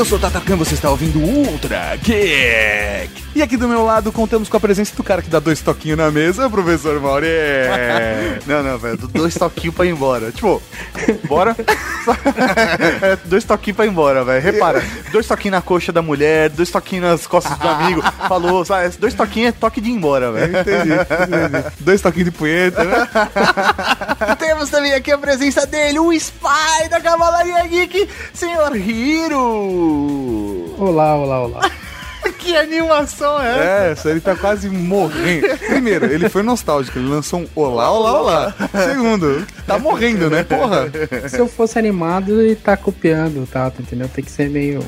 Eu sou o Tatacan, você está ouvindo Ultra Geek. E aqui do meu lado contamos com a presença do cara que dá dois toquinhos na mesa, professor Mauri. não, não, velho, dois toquinhos pra ir embora. Tipo, bora. é, dois toquinhos pra ir embora, velho. Repara, dois toquinhos na coxa da mulher, dois toquinhos nas costas do amigo. Falou, sabe? Dois toquinhos é toque de ir embora, velho. Entendi, entendi. Dois toquinhos de punheta, né? Temos também aqui a presença dele, o Spy da Cavalaria Geek, senhor Hiro. Olá, olá, olá. Que animação é essa? É, essa ele tá quase morrendo. Primeiro, ele foi nostálgico, ele lançou um olá, olá, olá. Segundo, tá morrendo, né, porra? Se eu fosse animado e tá copiando, tá, entendeu? Tem que ser meio.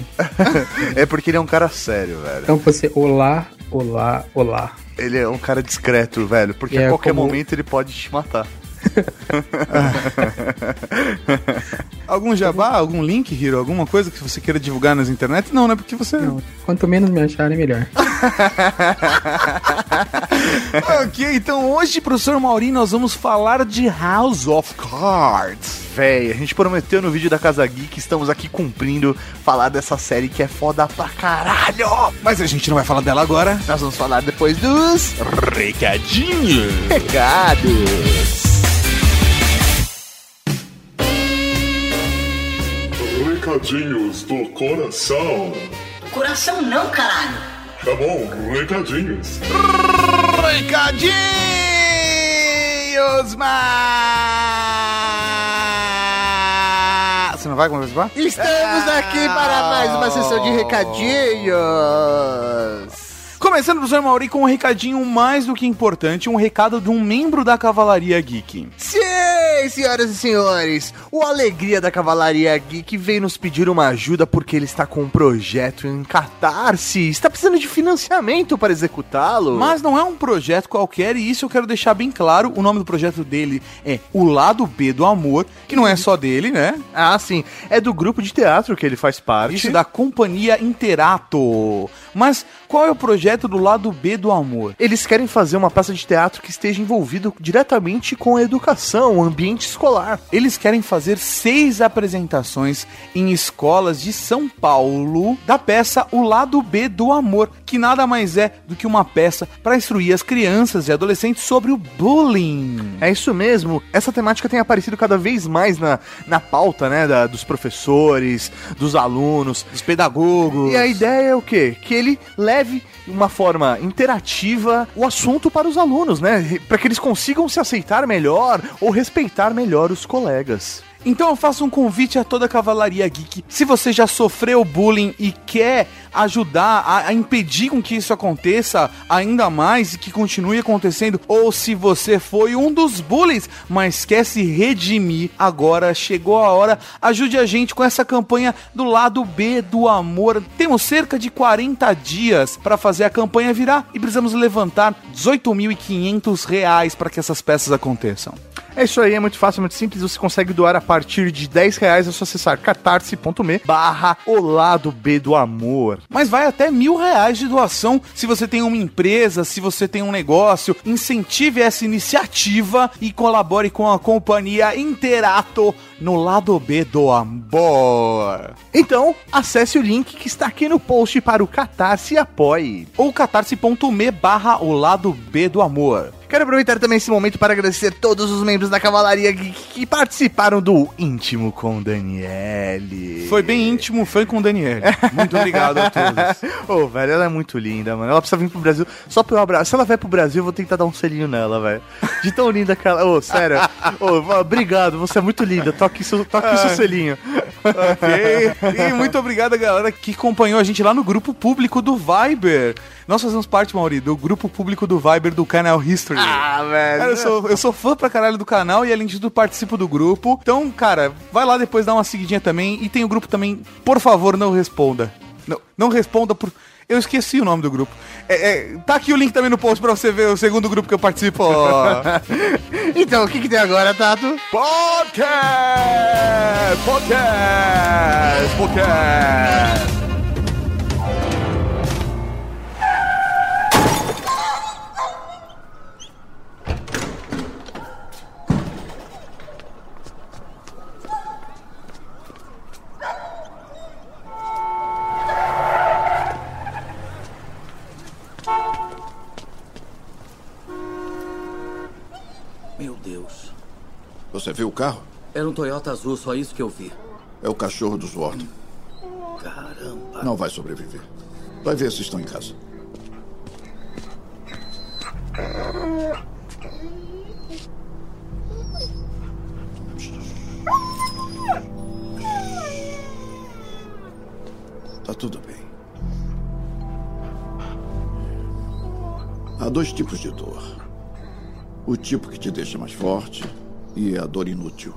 é porque ele é um cara sério, velho. Então você, olá, olá, olá. Ele é um cara discreto, velho, porque a qualquer como... momento ele pode te matar. algum jabá, algum link, Hiro? Alguma coisa que você queira divulgar nas internet? Não, né? Porque você. Não, quanto menos me acharem, melhor. ok, então hoje, professor Maurinho, nós vamos falar de House of Cards. Véi, a gente prometeu no vídeo da Casa Geek, estamos aqui cumprindo falar dessa série que é foda pra caralho. Mas a gente não vai falar dela agora. Nós vamos falar depois dos recadinhos. Recados. Recadinhos do coração. Coração não, caralho. Tá bom, recadinhos. Recadinhos, mas... Você não vai conversar? Estamos aqui para mais uma sessão de recadinhos. Começando, professor Mauri, com um recadinho mais do que importante, um recado de um membro da Cavalaria Geek. Sim, senhoras e senhores, o Alegria da Cavalaria Geek veio nos pedir uma ajuda porque ele está com um projeto em Catarse, está precisando de financiamento para executá-lo. Mas não é um projeto qualquer e isso eu quero deixar bem claro, o nome do projeto dele é O Lado B do Amor, que não é só dele, né? Ah, sim, é do grupo de teatro que ele faz parte. Isso, da Companhia Interato. Mas qual é o projeto do lado B do amor? Eles querem fazer uma peça de teatro que esteja envolvido diretamente com a educação, o ambiente escolar. Eles querem fazer seis apresentações em escolas de São Paulo da peça O Lado B do Amor, que nada mais é do que uma peça para instruir as crianças e adolescentes sobre o bullying. É isso mesmo. Essa temática tem aparecido cada vez mais na, na pauta, né, da, dos professores, dos alunos, dos pedagogos. E a ideia é o quê? Que ele leve uma forma interativa o assunto para os alunos, né? Para que eles consigam se aceitar melhor ou respeitar melhor os colegas. Então eu faço um convite a toda a Cavalaria Geek. Se você já sofreu bullying e quer ajudar a, a, impedir com que isso aconteça ainda mais e que continue acontecendo, ou se você foi um dos bullies, mas quer se redimir, agora chegou a hora. Ajude a gente com essa campanha do lado B do amor. Temos cerca de 40 dias para fazer a campanha virar e precisamos levantar 18.500 reais para que essas peças aconteçam. É isso aí, é muito fácil, muito simples. Você consegue doar a partir de 10 reais. É só acessar catarse.me barra o lado B do amor. Mas vai até mil reais de doação se você tem uma empresa, se você tem um negócio. Incentive essa iniciativa e colabore com a companhia Interato no lado B do amor. Então, acesse o link que está aqui no post para o Catarse e apoie. Ou catarse.me barra o lado B do amor. Quero aproveitar também esse momento para agradecer todos os membros da Cavalaria que, que participaram do Íntimo com Daniele. Foi bem íntimo, foi com Daniele. Muito obrigado a todos. Ô, oh, velho, ela é muito linda, mano. Ela precisa vir pro Brasil só pra eu abraço. Se ela vai pro Brasil, eu vou tentar dar um selinho nela, velho. De tão linda que ela... Ô, oh, sério. oh, obrigado, você é muito linda. Toque seu, toque seu selinho. Ok. E muito obrigado a galera que acompanhou a gente lá no grupo público do Viber. Nós fazemos parte, Mauri, do grupo público do Viber do canal History. Ah, velho. Cara, eu, sou, eu sou fã pra caralho do canal e além tudo participo do grupo. Então, cara, vai lá depois dar uma seguidinha também. E tem o grupo também, por favor, não responda. Não, não responda por. Eu esqueci o nome do grupo. É, é, tá aqui o link também no post pra você ver o segundo grupo que eu participo. então, o que, que tem agora, Tato? Podcast! Podcast! Podcast! Você viu o carro? Era um Toyota azul, só isso que eu vi. É o cachorro dos Wharton. Caramba. Não vai sobreviver. Vai ver se estão em casa. Tá tudo bem. Há dois tipos de dor. O tipo que te deixa mais forte e a dor inútil.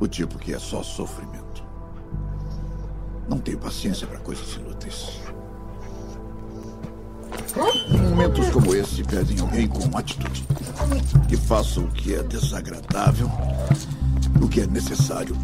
O tipo que é só sofrimento. Não tenho paciência para coisas inúteis. Momentos como esse pedem alguém com uma atitude. Que faça o que é desagradável, o que é necessário.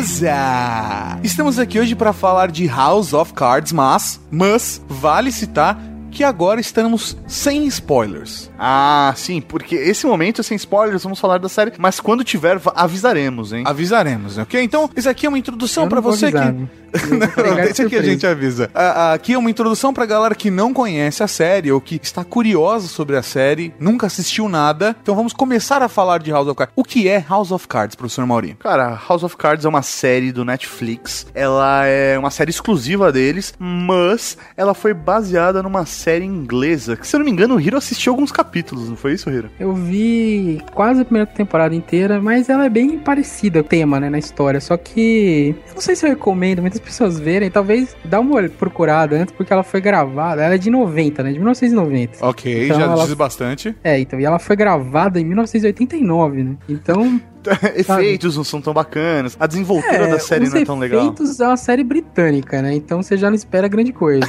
Beleza! Estamos aqui hoje para falar de House of Cards, mas, mas vale citar que agora estamos sem spoilers. Ah, sim, porque esse momento, sem spoilers, vamos falar da série, mas quando tiver, avisaremos, hein? Avisaremos, ok? Então, isso aqui é uma introdução para você avisar, que né? Não, deixa que a gente avisa. Aqui é uma introdução pra galera que não conhece a série ou que está curiosa sobre a série, nunca assistiu nada. Então vamos começar a falar de House of Cards. O que é House of Cards, professor Mauri? Cara, House of Cards é uma série do Netflix. Ela é uma série exclusiva deles, mas ela foi baseada numa série inglesa. Que, se eu não me engano, o Hiro assistiu alguns capítulos, não foi isso, Hiro? Eu vi quase a primeira temporada inteira, mas ela é bem parecida, o tema, né, na história. Só que eu não sei se eu recomendo muitas pessoas verem. Talvez dá uma procurada antes, porque ela foi gravada. Ela é de 90, né? De 1990. Ok, Então já ela- diz bastante. É, então, e ela foi gravada em 1989, né? Então, Efeitos não são tão bacanas. A desenvoltura é, da série não é tão legal. efeitos é uma série britânica, né? Então você já não espera grande coisa.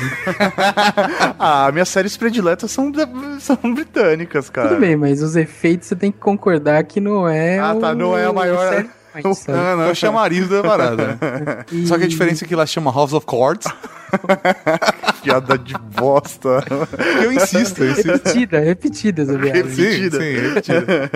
ah, minhas séries prediletas são, são britânicas, cara. Tudo bem, mas os efeitos você tem que concordar que não é. Ah, tá, não é a maior- série sabe? Não, não, é o chamariz da parada. E- Só que a diferença é que ela chama House of Cards. Piada de bosta. Eu insisto, eu insisto. Repetida, repetida essa piada. Sim, Repetida. sim, repetida.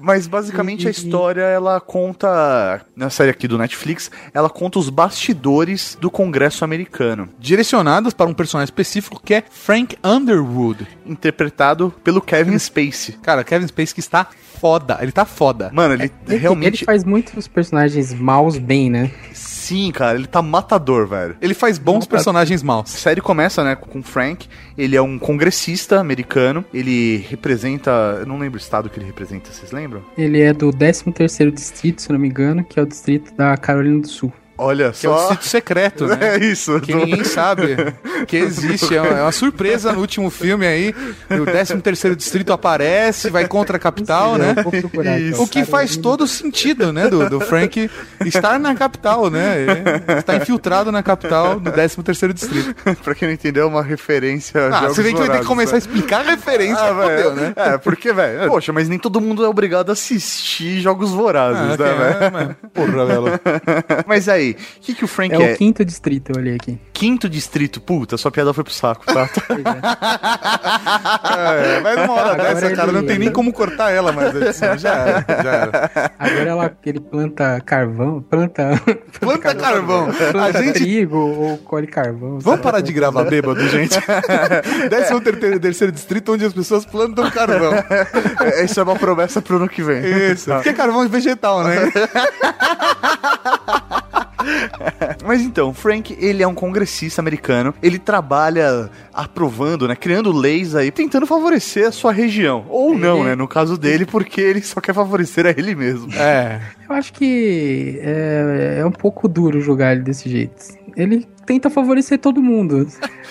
Mas basicamente a história ela conta na série aqui do Netflix, ela conta os bastidores do Congresso americano, Direcionadas para um personagem específico que é Frank Underwood. interpretado pelo Kevin Spacey. Cara, Kevin Spacey que está foda. Ele tá foda. Mano, ele Ele, realmente ele faz muitos personagens maus bem, né? sim, cara, ele tá matador, velho. Ele faz bons personagens A maus. série começa, né, com o Frank. Ele é um congressista americano. Ele representa. Eu não lembro o estado que ele representa, vocês lembram? Ele é do 13º distrito, se não me engano, que é o distrito da Carolina do Sul. Olha Que é um só. sítio secreto, né? É isso. Que ninguém sabe que existe. É uma, é uma surpresa no último filme aí. O 13º Distrito aparece, vai contra a capital, né? Então. O que faz todo sentido, né? Do, do Frank estar na capital, né? Ele está infiltrado na capital do 13º Distrito. pra quem não entendeu, é uma referência. Ah, Jogos você vem que vai ter que começar a né? explicar a referência, Ah, velho, né? É, porque, velho, poxa, mas nem todo mundo é obrigado a assistir Jogos Vorazes, Ah, né, velho? é, mas- Porra, velho. Mas aí, o que, que o Frank É é? o quinto distrito, eu olhei aqui. Quinto distrito. Puta, sua piada foi pro saco, tá? É. É, mas numa hora Agora dessa, cara, não tem nem como cortar ela, mas assim, já era, já era. Agora ela, ele planta carvão, planta, Planta carvão. A planta gente trigo ou colhe carvão. Vamos parar de gravar bêbado, gente. Décimo ter- terceiro distrito onde as pessoas plantam carvão. Essa é uma promessa pro ano que vem. Isso. Porque carvão é vegetal, né? Mas então, Frank, ele é um congressista americano. Ele trabalha aprovando, né? Criando leis aí, tentando favorecer a sua região. Ou não, né? No caso dele, porque ele só quer favorecer a ele mesmo. É. Eu acho que é, é um pouco duro julgar ele desse jeito. Ele tenta favorecer todo mundo.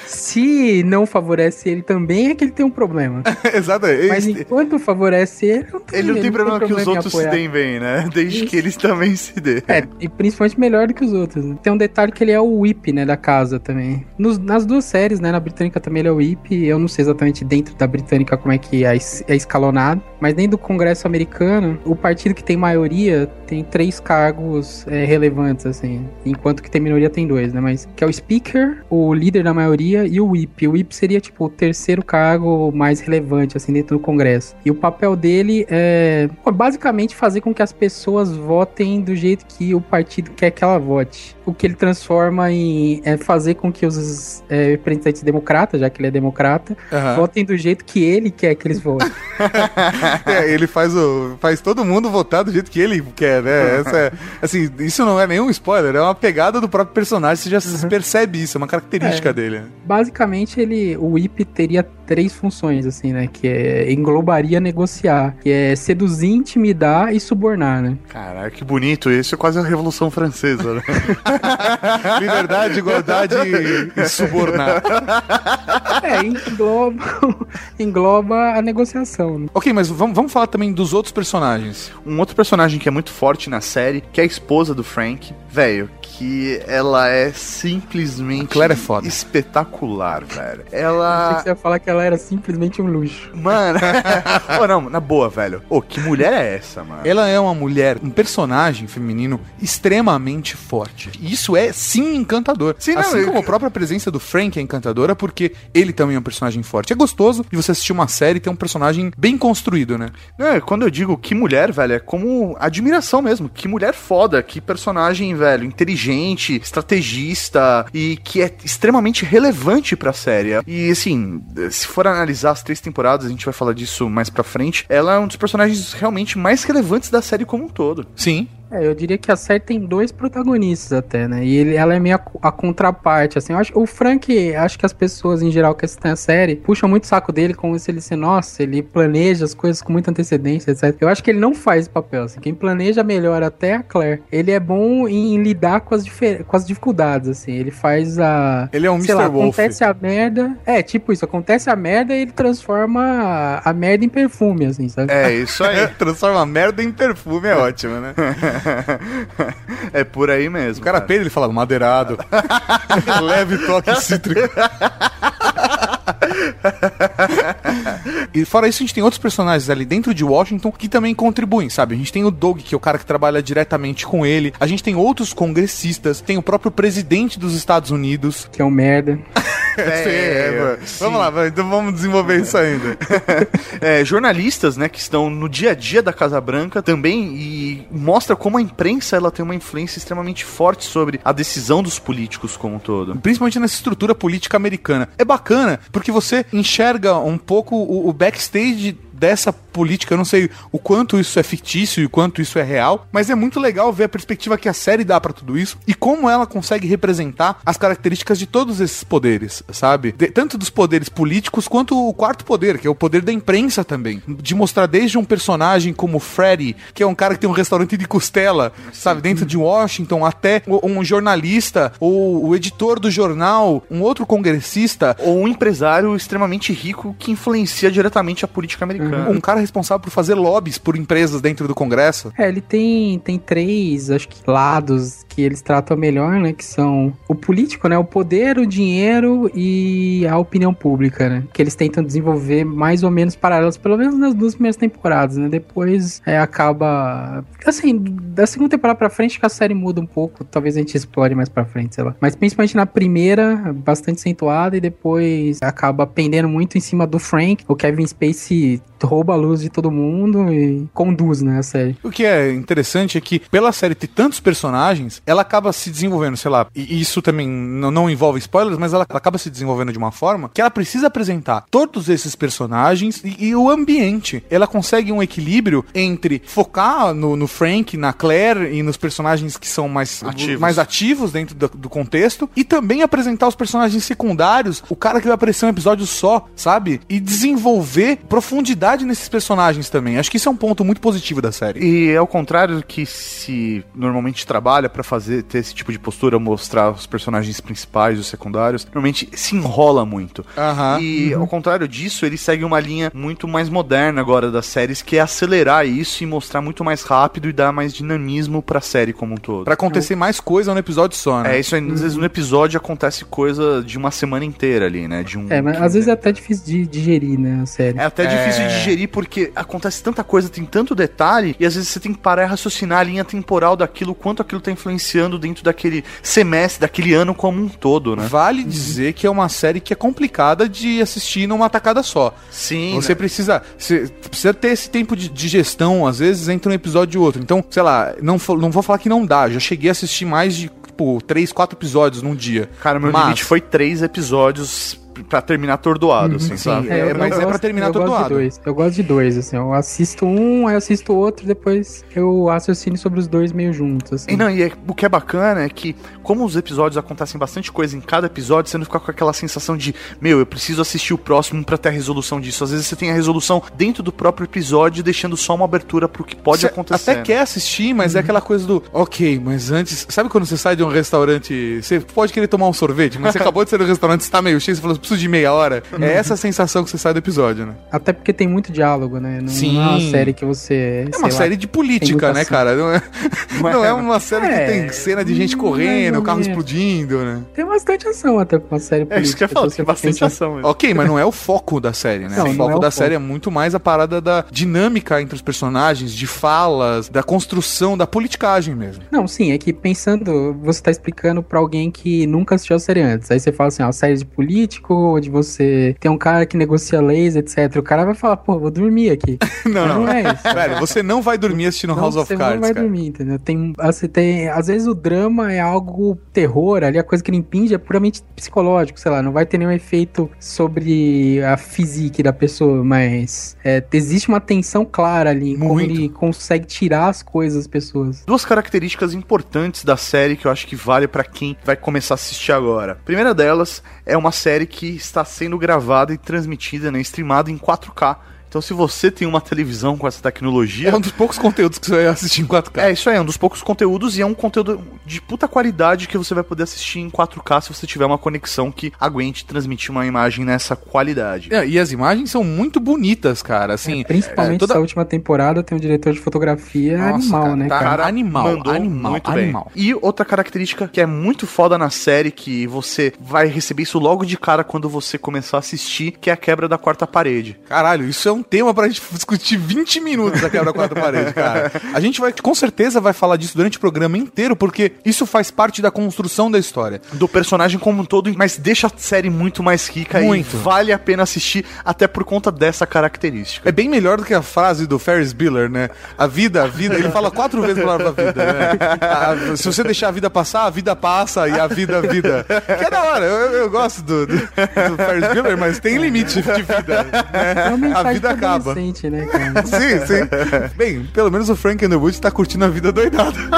Se não favorece ele também, é que ele tem um problema. Exato. Mas Esse- enquanto favorece ele, não tem, Ele não tem problema que os outros se deem bem, né? Desde que eles também se dêem. É, e principalmente melhor do que os outros. Tem um detalhe que ele é o whip, né, da casa também. Nos- nas duas séries, né, na britânica também ele é o whip. Eu não sei exatamente dentro da britânica como é que é, é escalonado. Mas dentro do congresso americano, o partido que tem maioria tem três cargos é, relevantes, assim. Enquanto que tem minoria tem dois. Né? Mas que é o Speaker, o líder da maioria e o Whip. O Whip seria, tipo, o terceiro cargo mais relevante, assim, dentro do Congresso. E o papel dele é pô, basicamente fazer com que as pessoas votem do jeito que o partido quer que ela vote. O que ele transforma em é fazer com que os é, representantes democratas, já que ele é democrata, Aham. votem do jeito que ele quer que eles votem. É, ele faz o faz todo mundo votar do jeito que ele quer, né? Essa é- assim, isso não é nenhum spoiler, é uma pegada do próprio personagem, você já se percebe isso, é uma característica É. dele. Basicamente, ele, o Whip teria três funções, assim, né? Que é, englobaria negociar, que é seduzir, intimidar e subornar, né? Caralho, que bonito. Isso é quase a Revolução Francesa, né? Liberdade, igualdade e subornar. É, engloba, engloba a negociação, né? Ok, mas vamos, vamos falar também dos outros personagens. Um outro personagem que é muito forte na série, que é a esposa do Frank, velho, que ela é simplesmente Claire é foda. espetacular, velho. Achei Ela. que você ia falar que ela era simplesmente um luxo. Mano, Ô, não, na boa, velho. Ô, que mulher é essa, mano? Ela é uma mulher, um personagem feminino extremamente forte. E isso é sim encantador. Sim, não, assim eu- como a própria presença do Frank é encantadora, porque ele também é um personagem forte. É gostoso de você assistir uma série e ter um personagem bem construído, né? É, quando eu digo que mulher, velho, é como admiração mesmo. Que mulher foda, que personagem, velho, inteligente, estrategista e que é extremamente relevante pra série. E assim, se for analisar as três temporadas, a gente vai falar disso mais pra frente, ela é um dos personagens realmente mais relevantes da série como um todo. Sim. É, eu diria que a série tem dois protagonistas até, né? E ele, ela é meio a, a contraparte, assim. Eu acho, o Frank, acho que as pessoas em geral que assistem a série puxam muito o saco dele como se ele se, nossa, ele planeja as coisas com muita antecedência, etc. Eu acho que ele não faz esse papel, assim. Quem planeja melhor até a Claire. Ele é bom em, lidar com as, com as dificuldades, assim. Ele faz a. Ele é um sei Mr. lá, Wolf. acontece a merda. É, tipo isso, acontece a merda e ele transforma a, a merda em perfume, assim, sabe? É isso aí. Transforma merda em perfume, é ótimo, né? é por aí mesmo. O cara peida ele fala madeirado. Leve toque cítrico. e fora isso, a gente tem outros personagens ali dentro de Washington que também contribuem, sabe? A gente tem o Doug, que é o cara que trabalha diretamente com ele. A gente tem outros congressistas. Tem o próprio presidente dos Estados Unidos. Que é um merda. Sim, é, mano. Vamos lá, então vamos desenvolver isso ainda. é, jornalistas, né, que estão no dia a dia da Casa Branca também e mostra como a imprensa ela tem uma influência extremamente forte sobre a decisão dos políticos como um todo. Principalmente nessa estrutura política americana. É bacana, porque você enxerga um pouco o, o backstage dessa política. Eu não sei o quanto isso é fictício e o quanto isso é real, mas é muito legal ver a perspectiva que a série dá pra tudo isso e como ela consegue representar as características de todos esses poderes, sabe? De- tanto dos poderes políticos quanto o quarto poder, que é o poder da imprensa também. De mostrar desde um personagem como o Freddy, que é um cara que tem um restaurante de costela, sabe, dentro de Washington, até um jornalista ou o editor do jornal, um outro congressista, Ou um empresário extremamente rico que influencia diretamente a política americana. Um cara responsável por fazer lobbies por empresas dentro do Congresso. É, ele tem, tem três, acho que, lados que eles tratam melhor, né? Que são o político, né? O poder, o dinheiro e a opinião pública, né? Que eles tentam desenvolver mais ou menos paralelos, pelo menos nas duas primeiras temporadas, né? Depois é, acaba. Assim, da segunda temporada pra frente que a série muda um pouco. Talvez a gente explore mais pra frente, sei lá. Mas principalmente na primeira, bastante acentuada, e depois acaba pendendo muito em cima do Frank. O Kevin Spacey rouba a luz de todo mundo e conduz, né, a série. O que é interessante é que, pela série ter tantos personagens, ela acaba se desenvolvendo, sei lá, e isso também não, não envolve spoilers, mas ela, ela acaba se desenvolvendo de uma forma que ela precisa apresentar todos esses personagens e, e o ambiente. Ela consegue um equilíbrio entre focar no, no Frank, na Claire e nos personagens que são mais Ativos. mais ativos dentro do, do contexto e também apresentar os personagens secundários, o cara que vai aparecer um episódio só, sabe? E desenvolver profundidade nesses personagens também. Acho que isso é um ponto muito positivo da série. E é o contrário do que se normalmente trabalha pra fazer ter esse tipo de postura, mostrar os personagens principais, os secundários, normalmente se enrola muito. Aham. E ao contrário disso, ele segue uma linha muito mais moderna agora das séries, que é acelerar isso e mostrar muito mais rápido e dar mais dinamismo pra série como um todo. Pra acontecer mais coisa no episódio só, né? É, isso aí, às vezes no episódio acontece coisa de uma semana inteira ali, né? De um É, mas às vezes é até difícil de digerir, né, a série. É até difícil de digerir porque acontece tanta coisa, tem tanto detalhe, e às vezes você tem que parar e raciocinar a linha temporal daquilo, quanto aquilo tá influenciando dentro daquele semestre, daquele ano como um todo, né? Vale dizer que é uma série que é complicada de assistir numa tacada só. Sim. Você precisa, você precisa ter esse tempo de digestão, às vezes entre um episódio e outro. Então, sei lá, não, não vou falar que não dá. Já cheguei a assistir mais de, tipo, três, quatro episódios num dia. Cara, meu Mas- limite foi três episódios pra terminar atordoado, assim, sabe? É, mas é pra terminar eu gosto atordoado. de dois. Eu gosto de dois, assim. Eu assisto um, aí eu assisto outro, depois eu raciocínio sobre os dois meio juntos, assim. E não, e é- o que é bacana é que, como os episódios acontecem bastante coisa em cada episódio, você não fica com aquela sensação de, meu, eu preciso assistir o próximo pra ter a resolução disso. Às vezes você tem a resolução dentro do próprio episódio, deixando só uma abertura pro que pode Você acontecer. Até quer assistir, mas é aquela coisa do, ok, mas antes. Sabe quando você sai de um restaurante, você pode querer tomar um sorvete, mas você acabou de sair do restaurante, você tá meio cheio, você falou, preciso de meia hora. É essa a sensação que você sai do episódio, né? Até porque tem muito diálogo, né? Não, Sim. não é uma série que você. É uma série de política, né, cara? Não é, não é uma série É, que tem cena de gente correndo, ou carro explodindo, né? Tem bastante ação até pra uma série política. É isso que eu ia falar, se tem bastante ação mesmo. Ok, mas não é o foco da série, né? Não, o não foco é o da foco. série é muito mais a parada da dinâmica entre os personagens, de falas, da construção, da politicagem mesmo. Não, sim, é que pensando, você tá explicando pra alguém que nunca assistiu a série antes. Aí você fala assim, ó, série de político, onde você tem um cara que negocia leis, etc. O cara vai falar, pô, vou dormir aqui. Não, não. não é isso. Velho, você não vai dormir assistindo Não, House of você Cards, não vai cara. dormir, entendeu? Tem, assim, tem, às vezes o drama é algo terror, ali a coisa que ele impinge é puramente psicológico, sei lá, não vai ter nenhum efeito sobre a física da pessoa, mas é, existe uma tensão clara ali, em como Muito. ele consegue tirar as coisas das pessoas. Duas características importantes da série que eu acho que vale pra quem vai começar a assistir agora. A primeira delas é uma série que está sendo gravada e transmitida, né, streamada em 4K. Então, se você tem uma televisão com essa tecnologia, É um dos poucos conteúdos que você vai assistir em 4K. É, isso aí, é um dos poucos conteúdos e é um conteúdo de puta qualidade que você vai poder assistir em 4K se você tiver uma conexão que aguente transmitir uma imagem nessa qualidade. É, e as imagens são muito bonitas, cara. Assim, Principalmente é, toda- essa última temporada tem um diretor de fotografia Nossa, animal, cara, né, tá- cara? animal, mandou animal, muito animal. bem. E outra característica que é muito foda na série, que você vai receber isso logo de cara quando você começar a assistir, que é a quebra da quarta parede. Caralho, isso é um tema pra gente discutir 20 minutos a quebra da quarta parede, cara. A gente vai, com certeza, vai falar disso durante o programa inteiro, porque isso faz parte da construção da história. Do personagem como um todo, mas deixa a série muito mais rica Muito. e vale a pena assistir até por conta dessa característica. É bem melhor do que a frase do Ferris Bueller, né? A vida, a vida. Ele fala quatro vezes a palavra vida, né? A- se você deixar a vida passar, a vida passa e a vida, a vida. Que é da hora, eu, eu gosto do, do, do Ferris Bueller, mas tem limite de vida. Né? A mensagem vida acaba. né, cara? Sim, sim. Bem, pelo menos o Frank Underwood tá curtindo a vida doidada.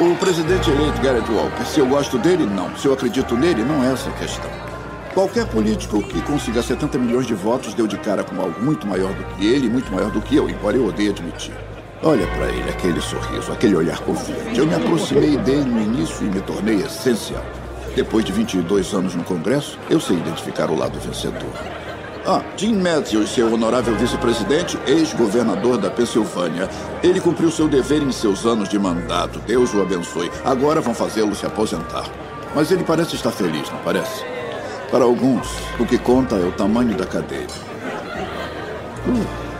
O presidente eleito Garrett Walker, se eu gosto dele, não. Se eu acredito nele, não é essa a questão. Qualquer político que consiga 70 milhões de votos deu de cara com algo muito maior do que ele, e muito maior do que eu, embora eu odeie admitir. Olha pra ele, aquele sorriso, aquele olhar confiante. Eu me aproximei dele no início e me tornei essencial. Depois de 22 anos no Congresso, eu sei identificar o lado vencedor. Ah, Jim Matthews, seu honorável vice-presidente, ex-governador da Pensilvânia. Ele cumpriu seu dever em seus anos de mandato. Deus o abençoe. Agora vão fazê-lo se aposentar. Mas ele parece estar feliz, não parece? Para alguns, o que conta é o tamanho da cadeira. Uh.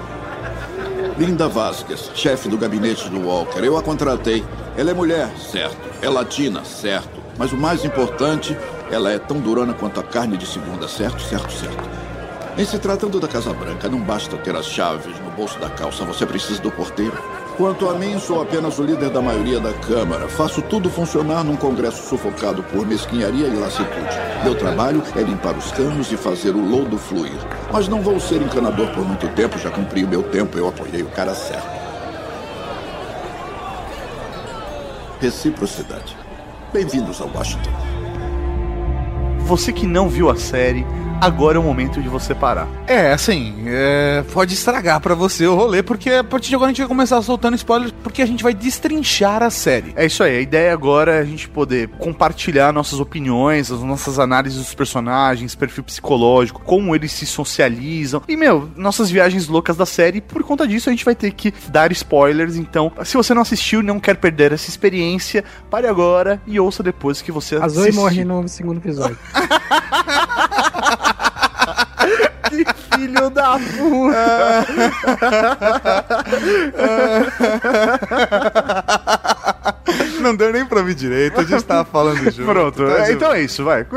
Linda Vasquez, chefe do gabinete do Walker. Eu a contratei. Ela é mulher, certo. É latina, certo. Mas o mais importante, ela é tão durona quanto a carne de segunda, certo, certo, certo. Em se tratando da Casa Branca, não basta ter as chaves no bolso da calça, você precisa do porteiro. Quanto a mim, sou apenas o líder da maioria da Câmara. Faço tudo funcionar num Congresso sufocado por mesquinharia e lassitude. Meu trabalho é limpar os canos e fazer o lodo fluir. Mas não vou ser encanador por muito tempo, já cumpri o meu tempo, eu apoiei o cara certo. Reciprocidade. Bem-vindos a Washington. Você que não viu a série, agora é o momento de você parar. É, assim, é, pode estragar pra você o rolê, porque a partir de agora a gente vai começar soltando spoilers, porque a gente vai destrinchar a série. É isso aí, a ideia agora é a gente poder compartilhar nossas opiniões, as nossas análises dos personagens, perfil psicológico, como eles se socializam e, meu, nossas viagens loucas da série. Por conta disso, a gente vai ter que dar spoilers. Então, se você não assistiu e não quer perder essa experiência, pare agora e ouça depois que você A Zoe morre no segundo episódio. Que filho da puta! Não deu nem pra ouvir direito, a gente tava falando junto. Pronto, tá é, então é isso, vai.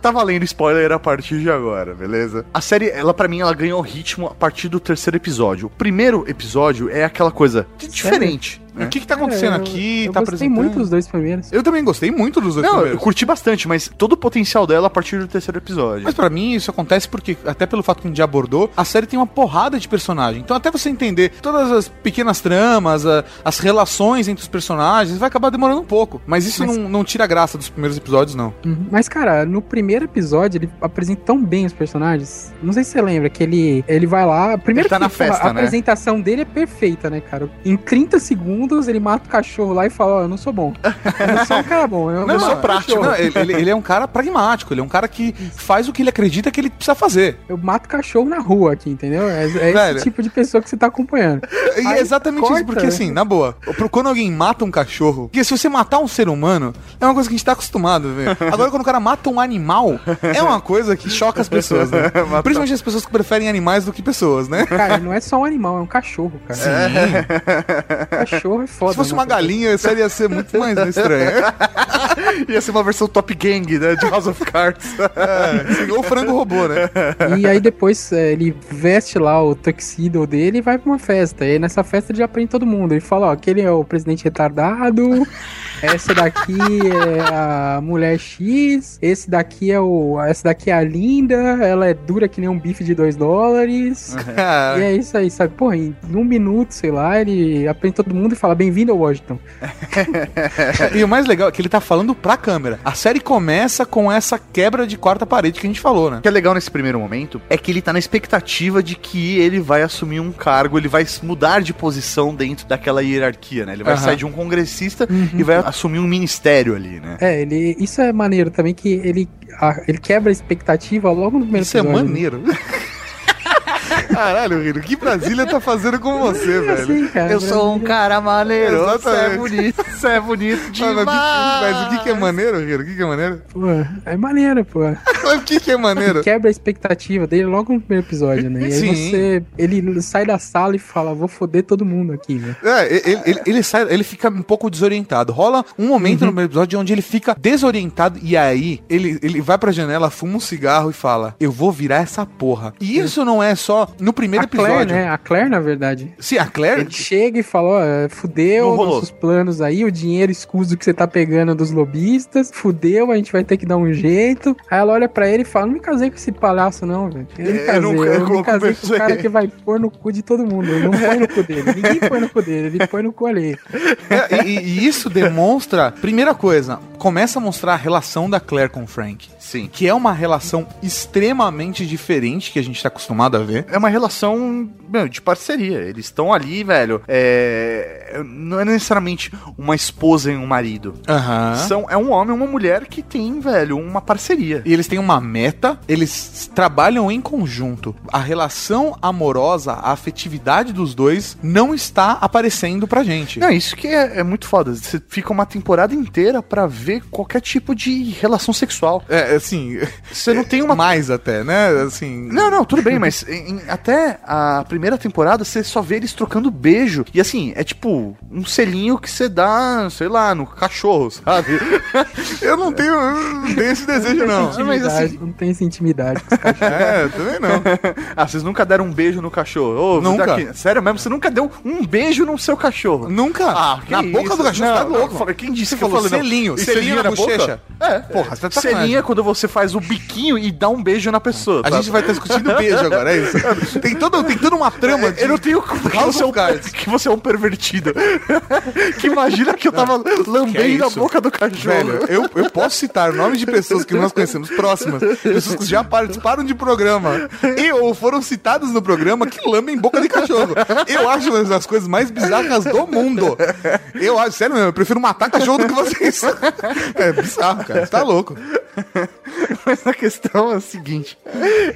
Tá valendo spoiler a partir de agora, beleza? A série, ela para mim, ela ganhou ritmo a partir do terceiro episódio. O primeiro episódio é aquela coisa diferente. O que que tá acontecendo É, eu- aqui? Eu tá gostei muito dos dois primeiros. Eu também gostei muito dos dois Não, eu primeiros. curti bastante, mas todo o potencial dela a partir do terceiro episódio. Mas pra mim isso acontece porque, até pelo fato que a gente já abordou, a série tem uma porrada de personagem. Então até você entender todas as pequenas tramas, a- as relações entre os personagens, vai acabar demorando um pouco. Mas isso Mas- Não, não tira a graça dos primeiros episódios, não. Uhum. Mas, cara, no primeiro episódio ele apresenta tão bem os personagens. Não sei se você lembra que ele, ele vai lá. Primeiro Ele tá que, na festa, a né? apresentação dele é perfeita, né, cara? Em 30 segundos ele mata o cachorro lá e fala: Ó, eu não sou bom. Eu não sou um cara bom. Eu, Não, sou não, prático. Não, ele, ele- é um cara pragmático, ele é um cara que faz o que ele acredita que ele precisa fazer. Eu mato cachorro na rua aqui, entendeu? É, é esse tipo de pessoa que você tá acompanhando. E é Aí exatamente corta, isso, porque né? assim, na boa, quando alguém mata um cachorro, porque se você matar um ser humano, é uma coisa que a gente tá acostumado a ver. Agora, quando o cara mata um animal, é uma coisa que choca as pessoas, né? Principalmente as pessoas que preferem animais do que pessoas, né? Cara, não é só um animal, é um cachorro, cara. Cachorro é foda. Se fosse uma né? galinha, isso ia ser muito mais estranho. Ia ser uma versão Top Gang, né? De House of Cards. É, ou frango robô, né? E aí depois é, ele veste lá o tuxedo dele e vai pra uma festa. E aí nessa festa ele já prende todo mundo. Ele fala, ó, aquele é o presidente retardado, essa daqui é a mulher X, esse daqui é o. Essa daqui é a linda, ela é dura que nem um bife de 2 dólares. E é isso aí, sabe? Porra, em um minuto, sei lá, ele aprende todo mundo e fala, bem-vindo ao Washington. E o mais legal é que ele tá falando pra câmera. A série começa com essa quebra de quarta parede que a gente falou, né? O que é legal nesse primeiro momento é que ele tá na expectativa de que ele vai assumir um cargo, ele vai mudar de posição dentro daquela hierarquia, né? Ele vai Aham. sair de um congressista e vai assumir um ministério ali, né? É, ele. Isso é maneiro também, que ele, a- ele quebra a expectativa logo no primeiro Isso é episódio. né? Caralho, Rino, o que Brasília tá fazendo com você, É velho? assim, cara, Eu sou um cara maneiro, você é bonito, você é bonito demais. mas, o que, que é maneiro, Rino? O que que é maneiro? Pô, é maneiro, pô. Mas o que que é maneiro? Quebra a expectativa dele logo no primeiro episódio, né? E aí Sim. você. Ele sai da sala e fala, vou foder todo mundo aqui, né? É, ele, ele, ele sai, ele fica um pouco desorientado. Rola um momento no primeiro episódio onde ele fica desorientado e aí ele, ele vai pra janela, fuma um cigarro e fala: Eu vou virar essa porra. E isso não é só no primeiro a Claire, episódio. né? A Claire, na verdade. Sim, a Claire. Ele chega e fala, ó, Não fudeu nossos planos aí, o dinheiro escuso que você tá pegando dos lobistas, fudeu, a gente vai ter que dar um jeito. Aí ela olha pra ele e fala, não me casei com esse palhaço não, velho. Eu É, eu nunca- eu, eu me casei com o cara que vai pôr no cu de todo mundo. Ele não põe no cu dele, ninguém põe no cu dele, ele põe no cu alheio. É, e, e isso demonstra, primeira coisa, começa a mostrar a relação da Claire com o Frank. Sim. Que é uma relação extremamente diferente que a gente tá acostumado a ver. É uma relação meu, de parceria. Eles estão ali, velho. É... Não é necessariamente uma esposa e um marido. Aham. São, é um homem e uma mulher que tem, velho, uma parceria. E eles têm uma meta, eles trabalham em conjunto. A relação amorosa, a afetividade dos dois não está aparecendo pra gente. Não, isso que é, é muito foda. Você fica uma temporada inteira pra ver qualquer tipo de relação sexual. É, assim, Você não tem uma. mais até, né? Assim, Não, não, tudo bem, mas em- até a primeira temporada você só vê eles trocando beijo. E assim, é tipo um selinho que você dá, sei lá, no cachorro, sabe? eu não tenho, eu não tenho esse desejo não. mas Intimidade, assim- não tem essa intimidade com os cachorros. É, também não. ah, vocês nunca deram um beijo no cachorro? Ô, Nunca. daqui- Sério mesmo? Você nunca deu um beijo no seu cachorro? Nunca. Ah, que na boca isso? do cachorro, Não, tá louco. não, Quem disse Você que eu falou não? selinho, E selinho na boca? bochecha? É. Porra, você tá. Selinho é quando você faz o biquinho e dá um beijo na pessoa. A tá? gente vai estar discutindo beijo agora, é isso? Tem, todo, tem toda uma trama de Eu não tenho culpa que você, é um, que você é um pervertido. que imagina que eu tava lambendo a isso? boca do cachorro. Velho, eu, eu posso citar nomes de pessoas que nós conhecemos próximas, pessoas que já participaram de programa e ou foram citadas no programa que lambem boca de cachorro. Eu acho uma das coisas mais bizarras do mundo. Eu acho, sério mesmo, eu prefiro matar cachorro do que vocês. É bizarro, cara. Você tá louco. Mas a questão é a seguinte: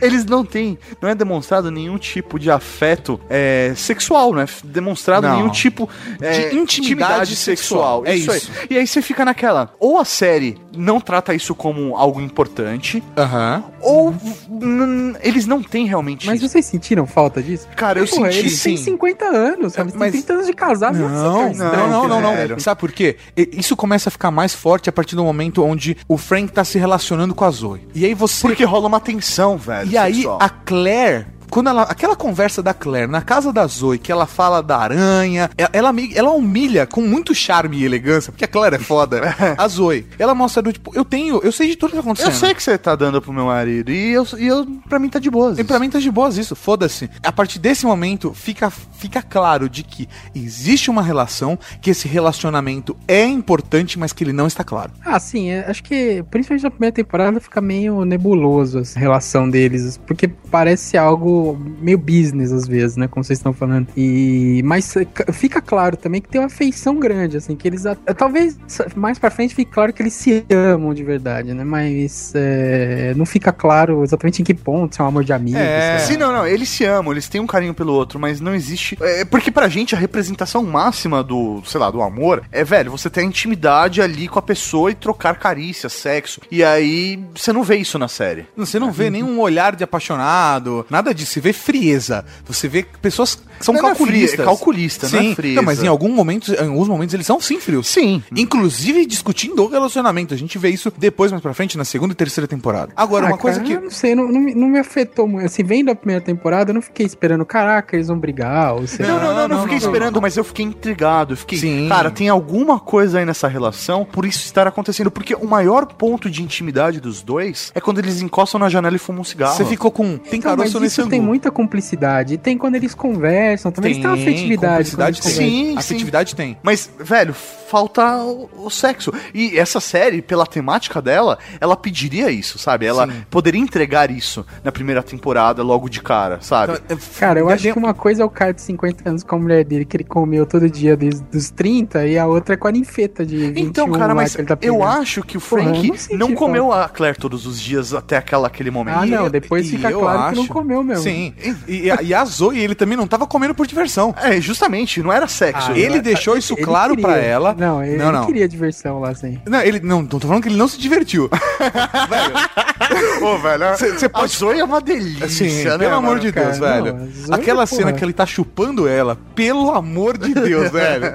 eles não têm, não é demonstrado nenhum tipo de afeto é, sexual, não é demonstrado Não. nenhum tipo é, De intimidade sexual. É aí. isso. E aí você fica naquela: ou a série não trata isso como algo importante, Aham. ou eles não têm realmente. Mas isso. vocês sentiram falta disso? Cara, eu Porra, senti, eles têm sim. 50 anos, sabe? Eles Mas- têm 30 anos de casado. Não, não, não, não, não. Sabe por quê? Isso começa a ficar mais forte a partir do momento onde o Frank tá se relacionando com a Zoe. E aí você. Porque rola uma tensão, velho. E aí sexual. a Claire. Quando ela, aquela conversa da Claire na casa da Zoe, que ela fala da aranha, ela, ela, ela humilha com muito charme e elegância, porque a Claire é foda, a Zoe. Ela mostra do tipo, eu tenho, eu sei de tudo que tá acontecendo. Eu sei que você tá dando pro meu marido. E eu, e eu pra mim tá de boas. E pra mim tá de boas isso, foda-se. A partir desse momento, fica, fica claro de que existe uma relação, que esse relacionamento é importante, mas que ele não está claro. Ah, sim, é, acho que principalmente na primeira temporada fica meio nebuloso essa relação deles, porque parece algo meio business às vezes, né, como vocês estão falando. E mas é, ca- fica claro também que tem uma afeição grande, assim, que eles a- talvez mais pra frente fique claro que eles se amam de verdade, né? Mas é, não fica claro exatamente em que ponto, se é um amor de amigo, É. se Sim, não, não, eles se amam, eles têm um carinho pelo outro, mas não existe. É porque pra gente a representação máxima do, sei lá, do amor é, velho, você ter a intimidade ali com a pessoa e trocar carícia, sexo. E aí você não vê isso na série. Você não vê nenhum olhar de apaixonado, nada disso. Você vê frieza. Você vê pessoas que são Não, não é fria, calculistas. é calculista, não é sim. frieza. mas em algum momento, em alguns momentos eles são sim frios. Sim. Inclusive discutindo o relacionamento. A gente vê isso depois, mais pra frente, na segunda e terceira temporada. Agora, Ah, uma coisa cara, que. Eu não sei, não, não, me- não me afetou muito. Assim, vendo a primeira temporada, eu não fiquei esperando, caraca, eles vão brigar. Ou sei Não, não, não, não, não, fiquei não, esperando, mas eu fiquei intrigado. Eu fiquei, Sim. cara, tem alguma coisa aí nessa relação por isso estar acontecendo. Porque o maior ponto de intimidade dos dois é quando eles encostam na janela e fumam um cigarro. Você ficou com. Tem Então, caroço nesse tem. Muita cumplicidade. Tem quando eles conversam também. eles têm uma afetividade. cumplicidade tem. Sim, sim. Afetividade tem. Mas, velho, falta o, o sexo. E essa série, pela temática dela, ela pediria isso, sabe? Ela Sim. poderia entregar isso na primeira temporada, logo de cara, sabe? Cara, eu acho Tem- que uma coisa é o cara de 50 anos com a mulher dele, que ele comeu todo dia desde os 30, e a outra é com a ninfeta de 21 Então, cara, mas tá eu acho que o Porra, Frank eu não não, comeu a Claire todos os dias até aquela, aquele momento. Ah, não, depois e fica eu claro que não acho- comeu mesmo. Sim. E, e- e a Zoe, ele também não tava comendo por diversão. É, justamente, não era sexo. Ah, ele não, deixou isso Ele claro queria. pra ela. Não, ele, Não, não. queria diversão lá, assim. Não, ele não, tô falando que ele não se divertiu. velho, Pô, velho, Você a pode- Zoe é uma delícia, assim, né, pelo amor mano? de Deus, cara? velho. Não, Zoe, Aquela porra. cena que ele tá chupando ela, pelo amor de Deus, velho.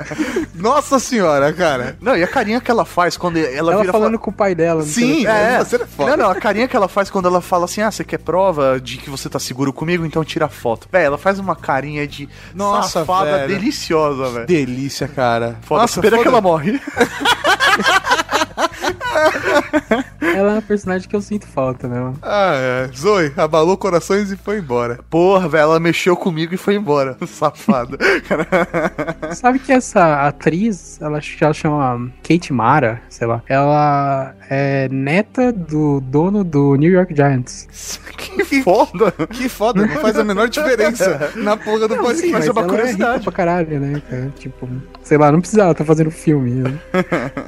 Nossa senhora, cara. Não, e a carinha que ela faz quando ela, Ela vira falando com o pai dela. no Sim, é. É, é não, não, a carinha que ela faz quando ela fala assim, ah, você quer prova de que você tá seguro comigo, então tira foto. Véi, ela faz uma carinha de Nossa, safada velho. deliciosa, velho. Delícia, cara. Foda, Nossa, pena que foda- ela morre. Ela é uma personagem que eu sinto falta, né? mano? Ah, é. Zoe, abalou corações e foi embora. Porra, velho, ela mexeu comigo e foi embora. Safada. Sabe que essa atriz, ela, ela chama Kate Mara, sei lá. Ela é neta do dono do New York Giants. que foda. Que foda, não faz a menor diferença na porra do Sim, podcast. mas é uma ela é rica curiosidade. pra caralho, né, cara? Tipo, sei lá, não precisava estar fazendo filme, né?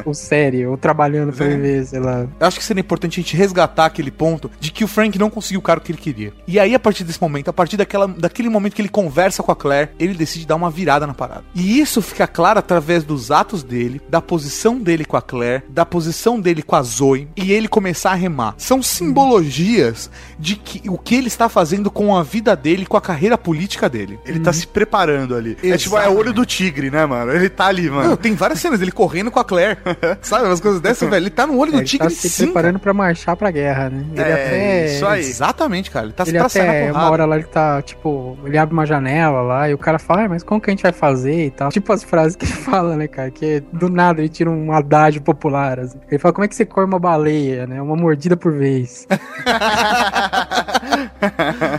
ou série, ou trabalhando pra viver, sei lá. Eu acho que seria importante a gente resgatar aquele ponto de que o Frank não conseguiu o cargo que ele queria. E aí, a partir desse momento, a partir daquela, daquele momento que ele conversa com a Claire, ele decide dar uma virada na parada. E isso fica claro através dos atos dele, da posição dele com a Claire, da posição dele com a Zoe, e ele começar a remar. São simbologias de que, o que ele está fazendo com a vida dele, com a carreira política dele. Ele tá se preparando ali. É tipo, é o olho do tigre, né, mano? Ele tá ali, Não, mano. tem várias cenas dele correndo com a Claire. Sabe, umas coisas dessas, velho. Ele tá no olho É, do tigre tá se sim. preparando pra marchar pra guerra, né? Ele É, até. isso aí. Exatamente, cara. Ele tá Ele até, uma hora lá ele tá, tipo, ele abre uma janela lá e o cara fala, ah, mas como que a gente vai fazer e tal. Tipo as frases que ele fala, né, cara? Que é, do nada ele tira um adágio popular. assim. Ele fala, como é que você come uma baleia, né? Uma mordida por vez.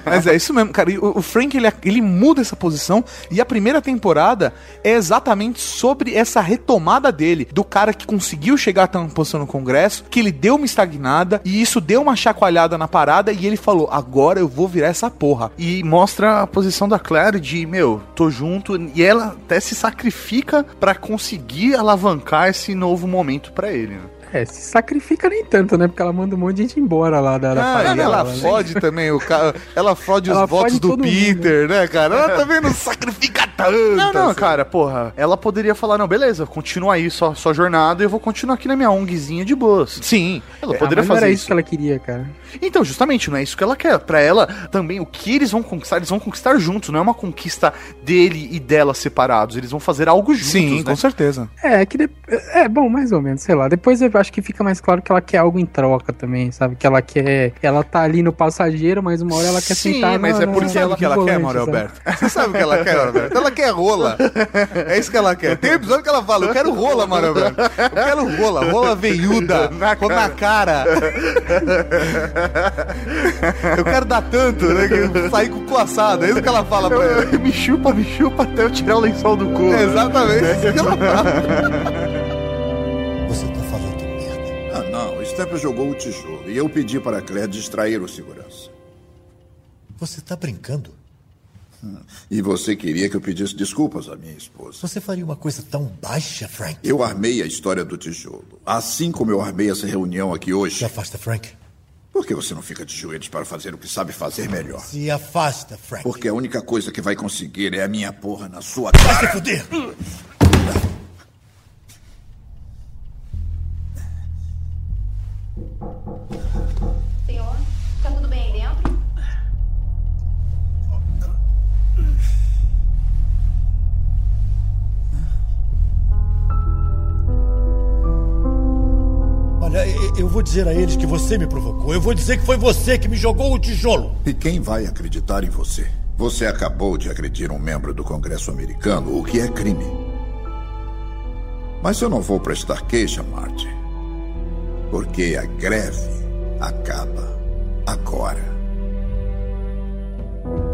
Mas é isso mesmo, cara. E o, Frank, ele, ele muda essa posição. E a primeira temporada é exatamente sobre essa retomada dele. Do cara que conseguiu chegar a uma posição no Congresso, que ele deu uma estagnada. E isso deu uma chacoalhada na parada. E ele falou: agora eu vou virar essa porra. E mostra a posição da Claire de, meu, tô junto. E ela até se sacrifica pra conseguir alavancar esse novo momento pra ele. Né? É, se sacrifica nem tanto, né? Porque ela manda um monte de gente embora lá da, da Ah, ela dela, né? fode também o cara. Ela fode os Ela votos fode do Peter, né, cara? Ela também não sacrifica tanto. Não, não, assim. cara, porra. Ela poderia falar, não, beleza, continua aí sua, sua jornada e eu vou continuar aqui na minha ONGzinha de boas. Sim. Ela Ah, poderia mas não fazer era isso que ela queria, cara. Então, justamente, não é isso que ela quer. Pra ela, também, o que eles vão conquistar, eles vão conquistar juntos. Não é uma conquista dele e dela separados. Eles vão fazer algo juntos, Sim, né? com certeza. É, que de... é bom, mais ou menos, sei lá. Depois eu acho que fica mais claro que ela quer algo em troca também, sabe? Que ela quer. Ela tá ali no passageiro, mas uma hora ela quer Sim, sentar. mas na- é porque na- Sabe o no que ela quer, Mauro sabe? Alberto? Você sabe o que ela quer, Mauro Alberto? Ela quer rola. É isso que ela quer. Tem um episódio que ela fala, eu quero rola, Mauro Alberto. Eu quero rola, rola veiuda, na, na cara. Eu quero dar tanto, né? Que eu sair com o assado. É isso que ela fala pra ele. me chupa, me chupa até eu tirar o lençol do cu. É exatamente isso que ela fala. Você tá falando merda. Ah, não. Stepper jogou o tijolo e eu pedi para a Claire distrair o segurança. Você tá brincando? E você queria que eu pedisse desculpas à minha esposa. Você faria uma coisa tão baixa, Frank? Eu armei a história do tijolo, assim como eu armei essa reunião aqui Se hoje. afasta, Frank. Por que você não fica de joelhos para fazer o que sabe fazer melhor? Se afasta, Frank. Porque a única coisa que vai conseguir é a minha porra na sua Vai se cara. fuder! Dizer a eles que você me provocou. Eu vou dizer que foi você que me jogou o tijolo. E quem vai acreditar em você? Você acabou de agredir um membro do Congresso americano, o que é crime. Mas eu não vou prestar queixa, Marty. Porque a greve acaba agora.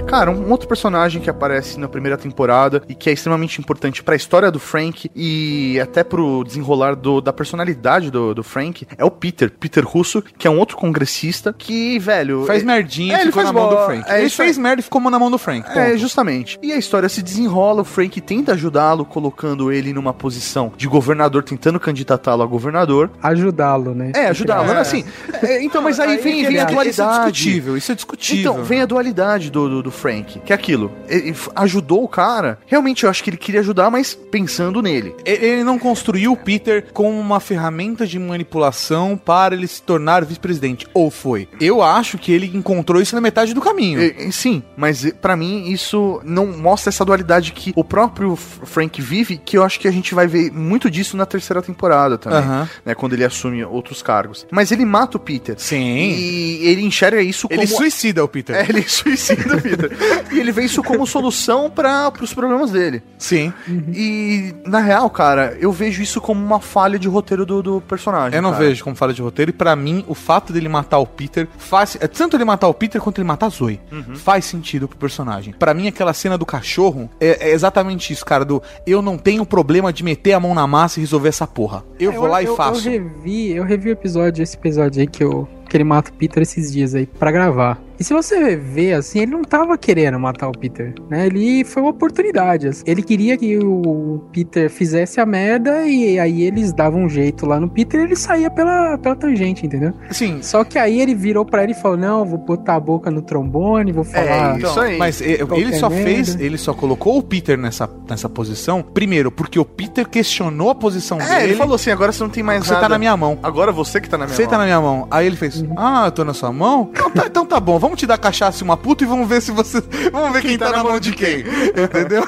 Cara, um outro personagem que aparece na primeira temporada e que é extremamente importante pra história do Frank e até pro desenrolar do- da personalidade do, do Frank é o Peter, Peter Russo, que é um outro congressista que, velho. Faz é- merdinha é, e ele ficou faz na mão do. Frank. É, ele fez merda e ficou na mão do Frank. É, ponto. justamente. E a história se desenrola, o Frank tenta ajudá-lo, colocando ele numa posição de governador, tentando candidatá-lo a governador. Ajudá-lo, né? É, ajudá-lo, É. assim. é, então, mas aí, Aí vem, vem a ele- dualidade. Isso é discutível, isso é discutível. Então, vem a dualidade do, do, do Frank, que é aquilo. Ele ajudou o cara. Realmente, eu acho que ele queria ajudar, mas pensando nele. Ele não construiu o Peter como uma ferramenta de manipulação para ele se tornar vice-presidente. Ou foi? Eu acho que ele encontrou isso na metade do caminho. E- sim, mas pra mim isso não mostra essa dualidade que o próprio Frank vive, que eu acho que a gente vai ver muito disso na terceira temporada também, né, quando ele assume outros cargos. Mas ele mata o Peter. Sim. E ele enxerga isso como Ele suicida o Peter. É, ele suicida o Peter. e ele vê isso como solução para os problemas dele. Sim. E, na real, cara, eu vejo isso como uma falha de roteiro do, do personagem. Eu não cara. vejo como falha de roteiro. E pra mim, o fato dele matar o Peter faz. É tanto ele matar o Peter quanto ele matar a Zoe. Faz sentido pro personagem. Pra mim, aquela cena do cachorro é, é exatamente isso, cara. Do eu não tenho problema de meter a mão na massa e resolver essa porra. Eu vou lá e faço. Eu revi, eu revi o episódio, esse episódio aí que, eu, que ele mata o Peter esses dias aí pra gravar. E se você ver assim, ele não tava querendo matar o Peter, né? Ele foi uma oportunidade. assim. Ele queria que o Peter fizesse a merda e aí eles davam um jeito lá no Peter e ele saía pela, pela tangente, entendeu? Sim. Só que aí ele virou pra ele e falou: Não, vou botar a boca no trombone, vou falar. isso aí. Mas e- ele só merda. fez, ele só colocou o Peter nessa, nessa posição, primeiro, porque o Peter questionou a posição É, dele. ele falou assim, agora você não tem mais Você nada. tá na minha mão. Agora você que tá na minha Você mão. tá na minha mão. Aí ele fez, ah, eu tô na sua mão? Então tá, então tá bom, vamos te dar cachaça e uma puta e vamos ver se você. Vamos ver quem, tá, na mão de quem. Entendeu?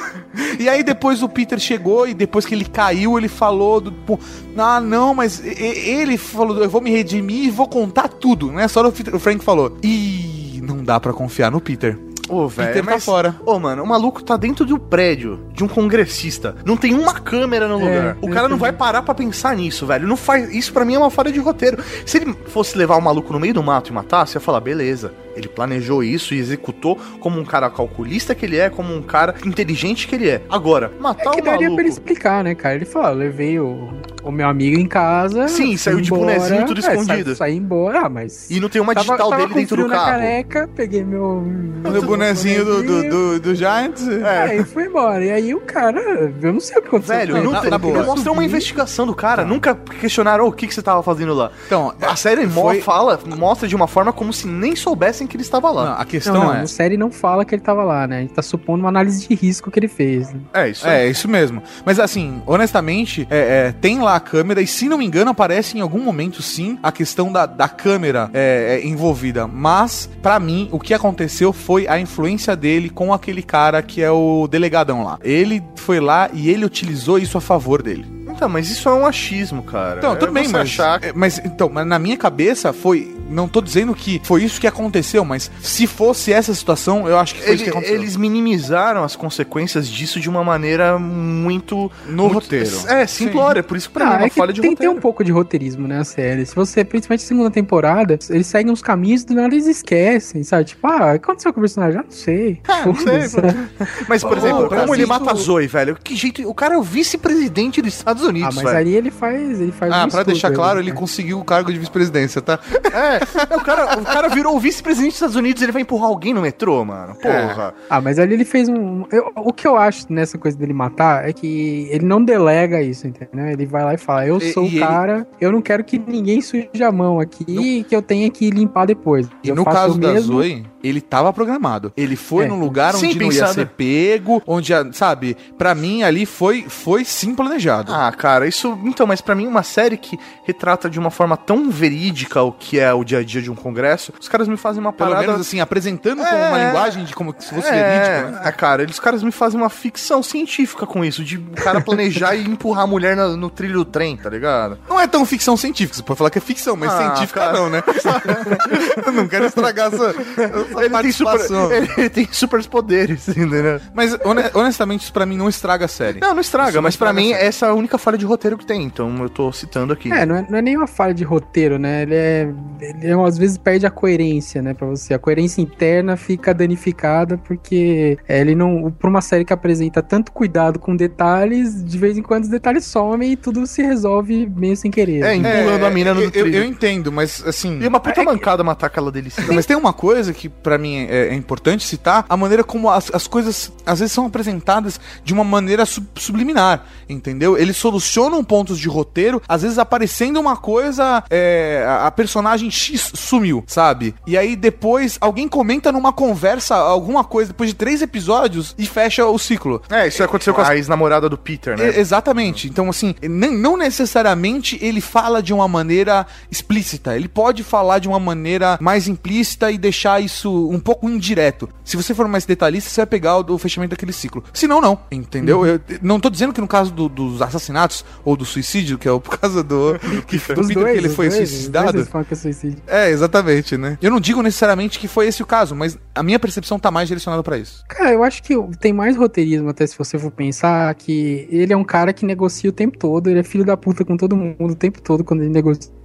E aí depois o Peter chegou e depois que ele caiu, ele falou do. ah, não, mas e- e- ele falou, eu vou me redimir e vou contar tudo, né? Só o Frank falou. Ih, não dá pra confiar no Peter. Ô, velho, Peter tá mas... fora. Ô, mano, o maluco tá dentro do prédio de um congressista. Não tem uma câmera no lugar. O cara não vai parar pra pensar nisso, velho. Não faz... Isso pra mim é uma falha de roteiro. Se ele fosse levar o maluco no meio do mato e matar, você ia falar, beleza. Ele planejou isso e executou como um cara calculista que ele é, como um cara inteligente que ele é. Agora, matar É que um daria maluco... pra ele explicar, né, cara? Ele falou, eu levei o, o meu amigo em casa. Sim, saiu de bonezinho, tudo é, escondido. Saí embora, ah, mas... E não tem uma Tava- digital tava dele com dentro frio do na carro. careca, peguei meu... O bonezinho do, do, do, do Giants. É. e fui embora. E aí o cara, eu não sei o que aconteceu. Velho, não, na- tem, na boa. mostrou uma investigação do cara. Nunca questionaram "Ô, o que, que você tava fazendo lá. Então, A série foi- mo- fala, mostra de uma forma como se nem soubessem que ele estava lá. Não, a Não, questão não, é. a série não fala que ele tava lá, né? A gente tá supondo uma análise de risco que ele fez. né? É, isso É, isso mesmo. Mas assim, honestamente, é, é, tem lá a câmera, e se não me engano, aparece em algum momento sim a questão da, da câmera é, é, envolvida. Mas, pra mim, o que aconteceu foi a influência dele com aquele cara que é o delegadão lá. Ele foi lá e ele utilizou isso a favor dele. Então, mas isso é um achismo, cara. Então, É tudo bem, mas, achar é, mas então, mas na minha cabeça foi, não tô dizendo que foi isso que aconteceu, mas se fosse essa situação, eu acho que foi isso que Ele- aconteceu. eles minimizaram as consequências disso de uma maneira muito. No muito- roteiro. É, simplória. Por isso que pra mim é Ah, uma é que falha de tem, tem roteiro. um pouco de roteirismo, né, a série. Se você, principalmente na segunda temporada, eles seguem uns caminhos do nada eles esquecem, sabe? Tipo, ah, o que aconteceu com o personagem? Ah, não sei. Ah, não sei. Mas, por exemplo, como ele mata a Zoe, velho? Que jeito. O cara é o vice-presidente dos Estados Ah, Unidos, mas velho. ali ele faz, ele faz Ah, um pra deixar claro, né? ele conseguiu o cargo de vice-presidência, tá? É, o cara, o cara virou o vice-presidente dos Estados Unidos ele vai empurrar alguém no metrô, mano. Porra. Ah, mas ali ele fez um. eu- o que eu acho nessa coisa dele matar é que ele não delega isso, entendeu? Ele vai lá e fala: Eu E- sou e o ele- cara, eu não quero que ninguém suje a mão aqui que eu tenha que limpar depois. E Eu no faço caso o da mesmo. Zoe, ele tava programado. Ele foi É. num lugar onde Sim, não ia pensado. ser pego, onde, sabe, pra mim ali foi, foi sim planejado. Ah, cara, isso. Então, mas pra mim, uma série que retrata de uma forma tão verídica o que é o dia a dia de um congresso, os caras me fazem uma Pelo parada. menos assim, apresentando com É. uma linguagem de como se fosse é, verídico, né? é, cara, eles os caras me fazem uma ficção científica com isso, de o cara planejar e empurrar a mulher na- no trilho do trem, tá ligado? Não é tão ficção científica, você pode falar que é ficção, mas Ah, científica cara. não, né? Eu não quero estragar essa, essa Ele tem, super, ele tem super poderes, entendeu? Mas hone- honestamente, isso pra mim não estraga a série. Não, não estraga, Isso mas pra estraga mim essa é a única falha de roteiro que tem, então eu tô citando aqui. É, não é, não é nem uma falha de roteiro, né? Ele é. Ele é, às vezes perde a coerência, né, pra você. A coerência interna fica danificada porque é, ele não. Pra uma série que apresenta tanto cuidado com detalhes, de vez em quando os detalhes somem e tudo se resolve meio sem querer. É, empurrando a mina no eu, eu, entendo, mas assim. E uma puta mancada matar aquela delícia. Mas tem uma coisa que pra mim é, é importante citar, a maneira como as, as coisas às vezes são apresentadas de uma maneira sub- subliminar, entendeu? Eles solucionam pontos de roteiro, às vezes aparecendo uma coisa, é, a, a personagem X sumiu, sabe? E aí depois alguém comenta numa conversa alguma coisa depois de três episódios e fecha o ciclo. É, isso aconteceu com a ex-namorada do Peter, né? E- exatamente. Então, assim, não necessariamente ele fala de uma maneira explícita. Ele pode falar de uma maneira mais implícita e deixar isso um pouco indireto. Se você for mais detalhista, você vai pegar o, o fechamento daquele ciclo. Se não, não. Entendeu? Eu não tô dizendo que no caso do- dos assassinatos ou do suicídio, que é o por causa do, que, do Os Peter, dois, que ele foi dois, dois suicidado. que é suicídio. É, exatamente, né? Eu não digo necessariamente que foi esse o caso, mas a minha percepção tá mais direcionada pra isso. Cara, eu acho que tem mais roteirismo, até se você for pensar, que ele é um cara que negocia o tempo todo, ele é filho da puta com todo mundo o tempo todo quando ele negocia.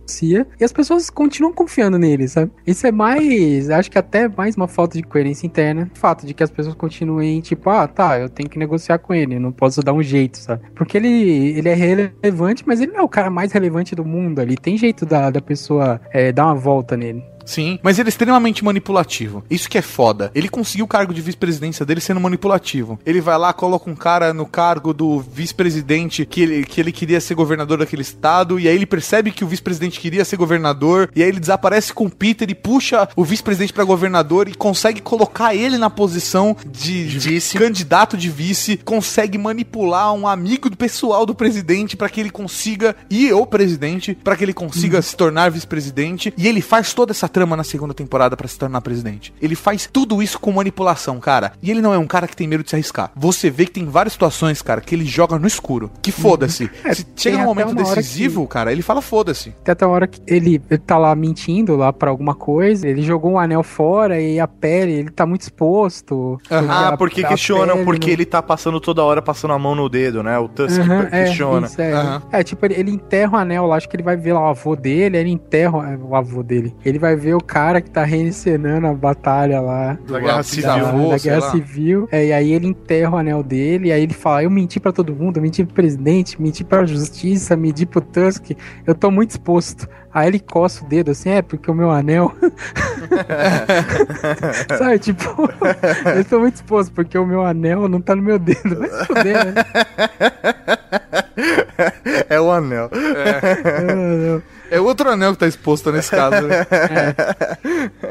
E as pessoas continuam confiando nele, sabe? Isso é mais, acho que até mais uma falta de coerência interna. O fato de que as pessoas continuem, tipo, ah, tá, eu tenho que negociar com ele, não posso dar um jeito, sabe? Porque ele, ele é relevante, mas ele não é o cara mais relevante do mundo ali. Tem jeito da, da pessoa é, dar uma volta nele. Sim, mas ele é extremamente manipulativo. Isso que é foda. Ele conseguiu o cargo de vice-presidência dele sendo manipulativo. Ele vai lá, coloca um cara no cargo do vice-presidente que ele, que ele queria ser governador daquele estado, e aí ele percebe que o vice-presidente queria ser governador, e aí ele desaparece com o Peter e puxa o vice-presidente pra governador e consegue colocar ele na posição de, de vice. candidato de vice, consegue manipular um amigo do pessoal do presidente pra que ele consiga e o presidente pra que ele consiga se tornar vice-presidente e ele faz toda essa trama na segunda temporada pra se tornar presidente. Ele faz tudo isso com manipulação, cara. E ele não é um cara que tem medo de se arriscar. Você vê que tem várias situações, cara, que ele joga no escuro. Que foda-se. É, se chega num momento uma decisivo, cara, ele fala foda-se. Tem até a hora que ele, ele tá lá mentindo lá pra alguma coisa, ele jogou um anel fora e a pele, ele tá muito exposto. Ah, A- porque a questionam pele porque não- ele tá passando toda hora passando a mão no dedo, né? O Tusk é, questiona. isso, é. Aham. É, tipo, ele, ele enterra o anel lá, acho que ele vai ver lá o avô dele, ele enterra é, o avô dele. Ele vai ver vê o cara que tá reencenando a batalha lá. Da Guerra Civil. Da, da Guerra lá. Civil. É, e aí ele enterra o anel dele, e aí ele fala: Eu menti pra todo mundo, eu menti pro presidente, menti pra justiça, menti pro Tusk, eu tô muito exposto. Aí ele coça o dedo assim, é, porque o meu anel. Sabe, tipo, eu tô muito exposto, porque o meu anel não tá no meu dedo. Vai se fuder, né? É o anel. Eu- eu- É outro anel que tá exposto nesse caso. né?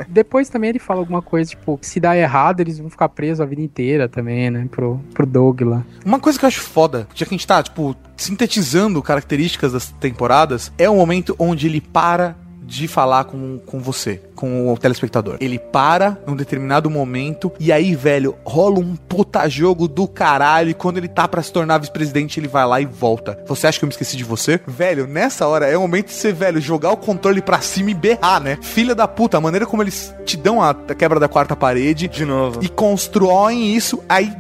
Depois também ele fala alguma coisa, tipo, se dá errado, eles vão ficar presos a vida inteira também, né? Pro, pro Doug lá. Uma coisa que eu acho foda, já que a gente tá, tipo, sintetizando características das temporadas, é o momento onde ele para de falar com, com você, com o telespectador. Ele para num determinado momento e aí, velho, rola um puta jogo do caralho e quando ele tá pra se tornar vice-presidente, ele vai lá e volta. Você acha que eu me esqueci de você? Velho, nessa hora é o momento de você, velho, jogar o controle pra cima e berrar, né? Filha da puta, a maneira como eles te dão a, quebra da quarta parede De novo. e constroem isso, aí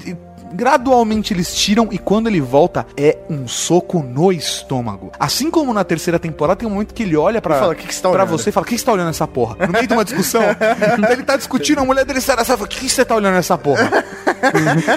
gradualmente eles tiram e quando ele volta é um soco no estômago. Assim como na terceira temporada tem um momento que ele olha pra, Ele fala, "Que que você tá pra olhando?" você e fala: "O que que você tá olhando essa porra?" No meio de uma discussão, ele tá discutindo, a mulher dele sai da sala e fala: "O que que você tá olhando essa porra?"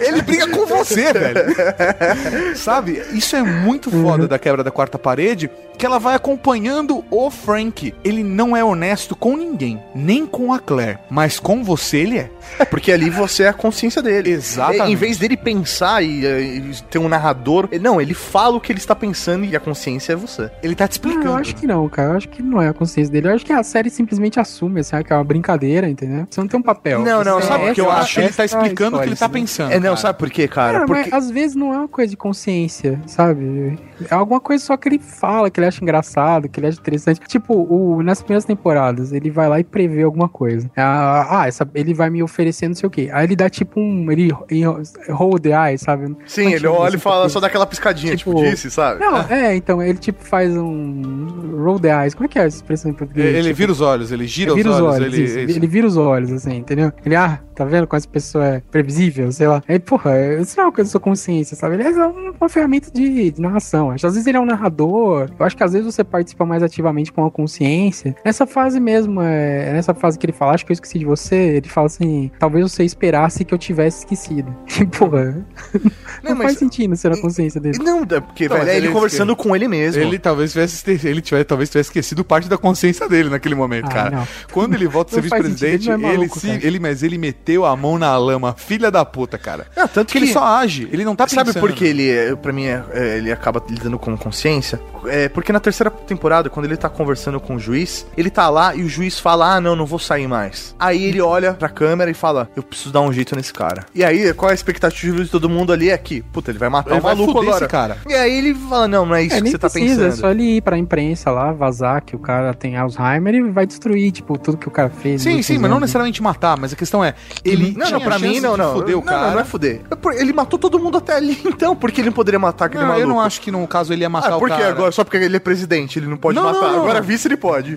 ele briga com você, velho. Sabe? Isso é muito foda da quebra da quarta parede, que ela vai acompanhando o Frank. Ele não é honesto com ninguém, nem com a Claire, mas com você ele é. É porque ali você é a consciência dele. Exatamente. Em vez dele pensar e, e ter um narrador, não, ele fala o que ele está pensando e a consciência é você. Ele tá te Ah, explicando. eu acho que não, cara. Eu acho que não é a consciência dele. Eu acho que a série simplesmente assume, assim, que é uma brincadeira, entendeu? Você não tem um papel. Não, não, sabe o que eu acho? Ele tá é explicando o que ele tá pensando. É, não, cara. sabe por quê, cara? Cara, porque mas às vezes não é uma coisa de consciência, sabe? É alguma coisa só que ele fala, que ele acha engraçado, que ele acha interessante. Tipo, o, nas primeiras temporadas, ele vai lá e prevê alguma coisa. Ah, ah, essa, ele vai me oferecer não sei o quê. Aí ele dá tipo um. Ele hold the eye, sabe? É sim, que ele chama olha isso? e fala só daquela piscadinha, tipo, Tipo, disse, sabe? Não, é, então, ele tipo faz um. Roll the eyes. Como é que é essa expressão em português? Ele Tipo, vira os olhos, ele gira vira os olhos, isso. ele. Ele, vira os olhos, assim, entendeu? Ele, ah, tá vendo como essa pessoa é previsível, sei lá. Aí, porra, isso não é uma coisa da sua consciência, sabe? Ele é uma, ferramenta de, de narração. Acho Às vezes ele é um narrador. Eu acho que às vezes você participa mais ativamente com a consciência. Nessa fase mesmo, é, nessa fase que ele fala, acho que eu esqueci de você, ele fala assim, talvez você esperasse que eu tivesse esquecido. Porra, não, Não, mas- faz sentido ser a consciência dele. Não, é porque, Não, velho, é ele ele- conversando com ele mesmo. Ele talvez tivesse, ele tivesse, talvez tivesse esquecido parte da consciência dele naquele momento, Ah, cara. não. Quando ele volta a ser Não vice-presidente, ele não é ele, se, cara. ele, mas ele meteu a mão na lama, filha da puta, cara. Tanto Porque ele só age, ele não tá pensando. Sabe por que ele, é- pra mim, é- é, ele acaba lidando com consciência? É porque na terceira temporada, quando ele tá conversando com o juiz, ele tá lá e o juiz fala: Ah, não, não vou sair mais. Aí ele olha pra câmera e fala: Eu preciso dar um jeito nesse cara. E aí, qual é a expectativa de todo mundo ali? É que, puta, ele vai matar Ele o maluco agora. esse cara. E aí ele fala: Não, não é isso É, que você tá precisa, é pensando. só ele ir pra imprensa lá, vazar que o cara tem Alzheimer e vai destruir, tipo, tudo que o cara fez. Sim, sim, mas não necessariamente matar, mas a questão é, ele Não, não, pra mim não, não. fuder o não, cara. não, não é fuder. É Ele matou todo mundo até ali, então, porque ele não poderia matar aquele Não, maluco. eu não acho que no caso ele ia matar Ah, o por que cara. agora? Só porque ele é presidente, ele não pode Não, matar. não, não, agora não. vice ele pode.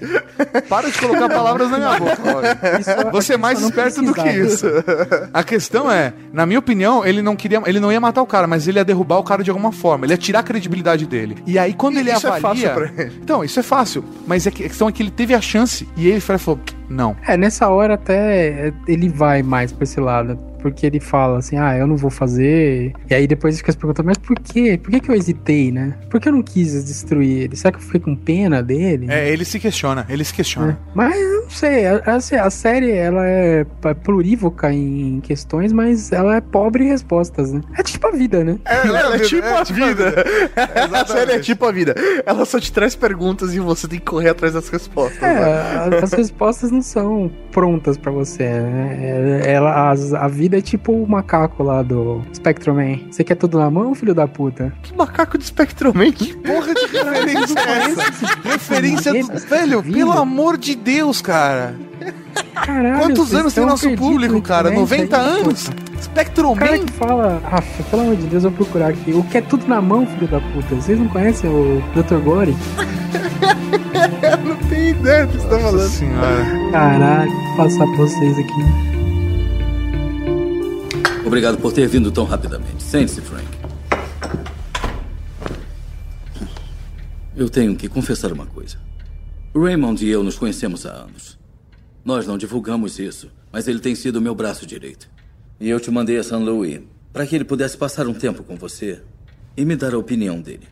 Para de colocar palavras na minha boca. Isso Você é mais esperto do que isso. A questão é, na minha opinião, ele não queria, ele não ia matar o cara, mas ele ia derrubar o cara de alguma forma, ele ia tirar a credibilidade dele. E aí quando ele Isso é avalia, fácil pra ele. então isso é fácil, mas é que- a questão é que ele teve a chance e ele falou, não. É, nessa hora até é, ele vai mais pra esse lado. Porque ele fala assim, ah, eu não vou fazer. E aí depois fica se perguntando, mas por quê? Por que, que eu hesitei, né? Por que eu não quis destruir ele? Será que eu fiquei com pena dele? É, ele se questiona, ele se questiona. Mas eu não sei, a, a- a série ela é plurívoca em questões, mas ela é pobre em respostas, né? É tipo a vida, né? É, ela é tipo a tipo a vida. A série é tipo a vida. Ela só te traz perguntas e você tem que correr atrás das respostas. né? É, a- as respostas não são prontas pra você. né? É, Ela, as- a vida é tipo o macaco lá do Spectrum Man. Você quer tudo na mão, filho da puta? Que macaco de Spectroman. Que Porra de referência é essa? Referência do... Velho, vida. pelo amor de Deus, cara. Caralho, Quantos anos tem nosso público, cara? internet 90 aí, anos? pô. Spectrum cara Man? que fala, ah, pelo amor de Deus, eu vou procurar aqui. O que é tudo na mão, filho da puta? Vocês não conhecem o Dr. Gore? não tem ideia do que você tá Nossa falando. senhora. Caralho, vou passar pra vocês aqui. Obrigado por ter vindo tão rapidamente. Sente-se, Frank. Eu tenho que confessar uma coisa. Raymond e eu nos conhecemos há anos. Nós não divulgamos isso, mas ele tem sido meu braço direito. E eu te mandei a St. Louis para que ele pudesse passar um tempo com você e me dar a opinião dele.